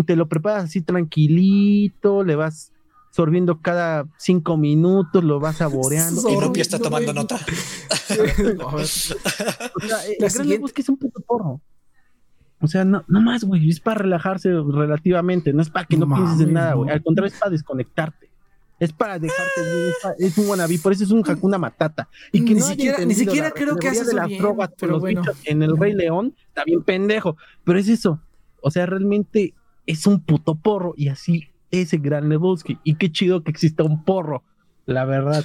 te lo preparas así tranquilito, le vas sorbiendo cada cinco minutos, lo vas saboreando. Y Nopia está tomando nota. o sea, el gran Lebowski es un puto porro. O sea, no, no más, güey, es para relajarse relativamente, no es para que no, No pienses en nada, güey. Al contrario, es para desconectarte. Es para dejarte, es, pa- es un wannabe, por eso es un Hakuna Matata. Y que Ni no siquiera- ni siquiera la creo que hace de eso las bien, drogas pero los bueno. bichos en el Rey León, está bien pendejo, pero es eso. O sea, realmente es un puto porro y así es el gran Lebowski. Y qué chido que exista un porro, la verdad.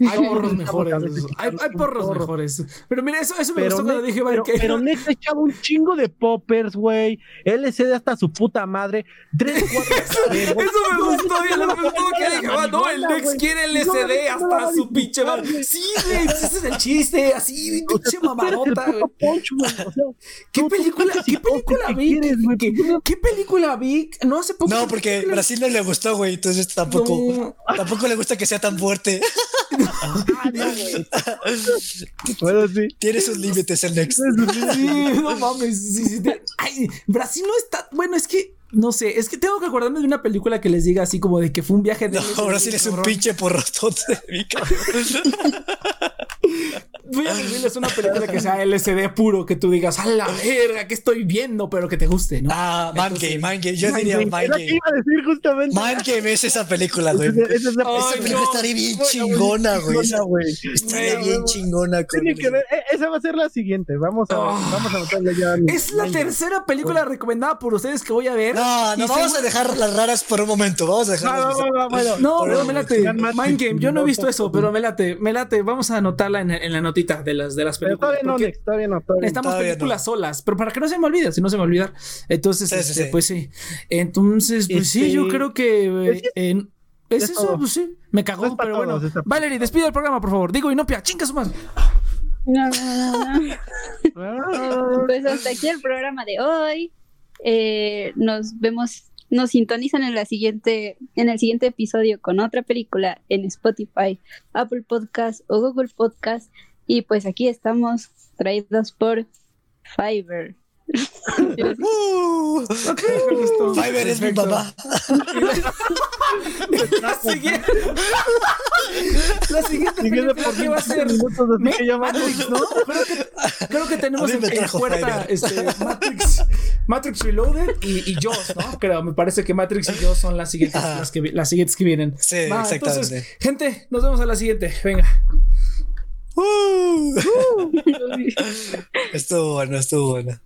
Hay porros mejores. Hay, porros porro. mejores. Pero mira, eso, eso me Pero, gustó cuando dije, pero, que pero neta echaba un chingo de poppers, güey. LCD hasta su puta madre. Tres, cuatro. Eso me gustó, ya no me gustó que dije, ah, no, el Nex quiere LSD hasta su pinche madre. Sí, güey, pues ese es el chiste, así, pinche mamadota, güey. ¿Qué película, qué película vi? ¿Qué, qué película vi? No hace poco. No, porque Brasil no le gustó, güey. Entonces tampoco, tampoco le gusta que sea tan fuerte. Bueno, sí. Tiene sus límites el Next. Sí, no mames. sí, sí, te- Ay, Brasil no está. Bueno, es que. No sé, es que tengo que acordarme de una película que les diga así como de que fue un viaje de. No, Brasil es un pinche porrotón de mi Voy a decirles una película que sea LSD puro, que tú digas, a la verga, que estoy viendo, pero que te guste, ¿no? Ah, Man Entonces- Game, Man Game. Yo diría Mind Man Game. Game. iba a decir justamente. Man Game es esa película, güey. Esa- es película no. estaría bien chingona, güey. Estaría bien chingona. con Tiene que ver, eh, esa va a ser la siguiente. Vamos a, Ah. vamos a anotarla ya. Es la tercera película recomendada por ustedes que voy a ver. No, no, vamos a dejar las raras por un momento. Vamos a dejar. No, me late. sigan más Mind Game, yo no he visto eso, pero me late, me late. Vamos a anotarla en, la de las, de las Pero películas. todavía no, todavía no. Todavía no. Necesitamos Todavía películas solas, pero para que no se me olvide, si no se me olvidar. Entonces, Sí, este, sí. pues sí. Entonces, pues sí, Este, yo creo que eh, pues es es eso, todo. pues sí. Me cagó, pero bueno. todos Valerie, despide el programa, por favor. Digo, Inopia, chinga su madre. No, no, Pues hasta aquí el programa de hoy. Eh, nos vemos, nos sintonizan en la siguiente, en el siguiente episodio con otra película en Spotify, Apple Podcast o Google Podcast. Y pues aquí estamos traídos por Fiverr. Uh. Fiverr es mi mamá. La siguiente, la siguiente Siguiendo película por que va a 25 ser minutos, así Me- que ya vamos. Matrix, ¿no? Creo que, creo que tenemos en, en puerta este, Matrix, Matrix Reloaded y, y Jaws, ¿no? Creo, me parece que Matrix y Jaws son las siguientes, las, que, vi- las siguientes que vienen. Sí, Va, exactamente. Entonces, gente, nos vemos a la siguiente. Venga. Uh. Estuvo bueno, estuvo bueno.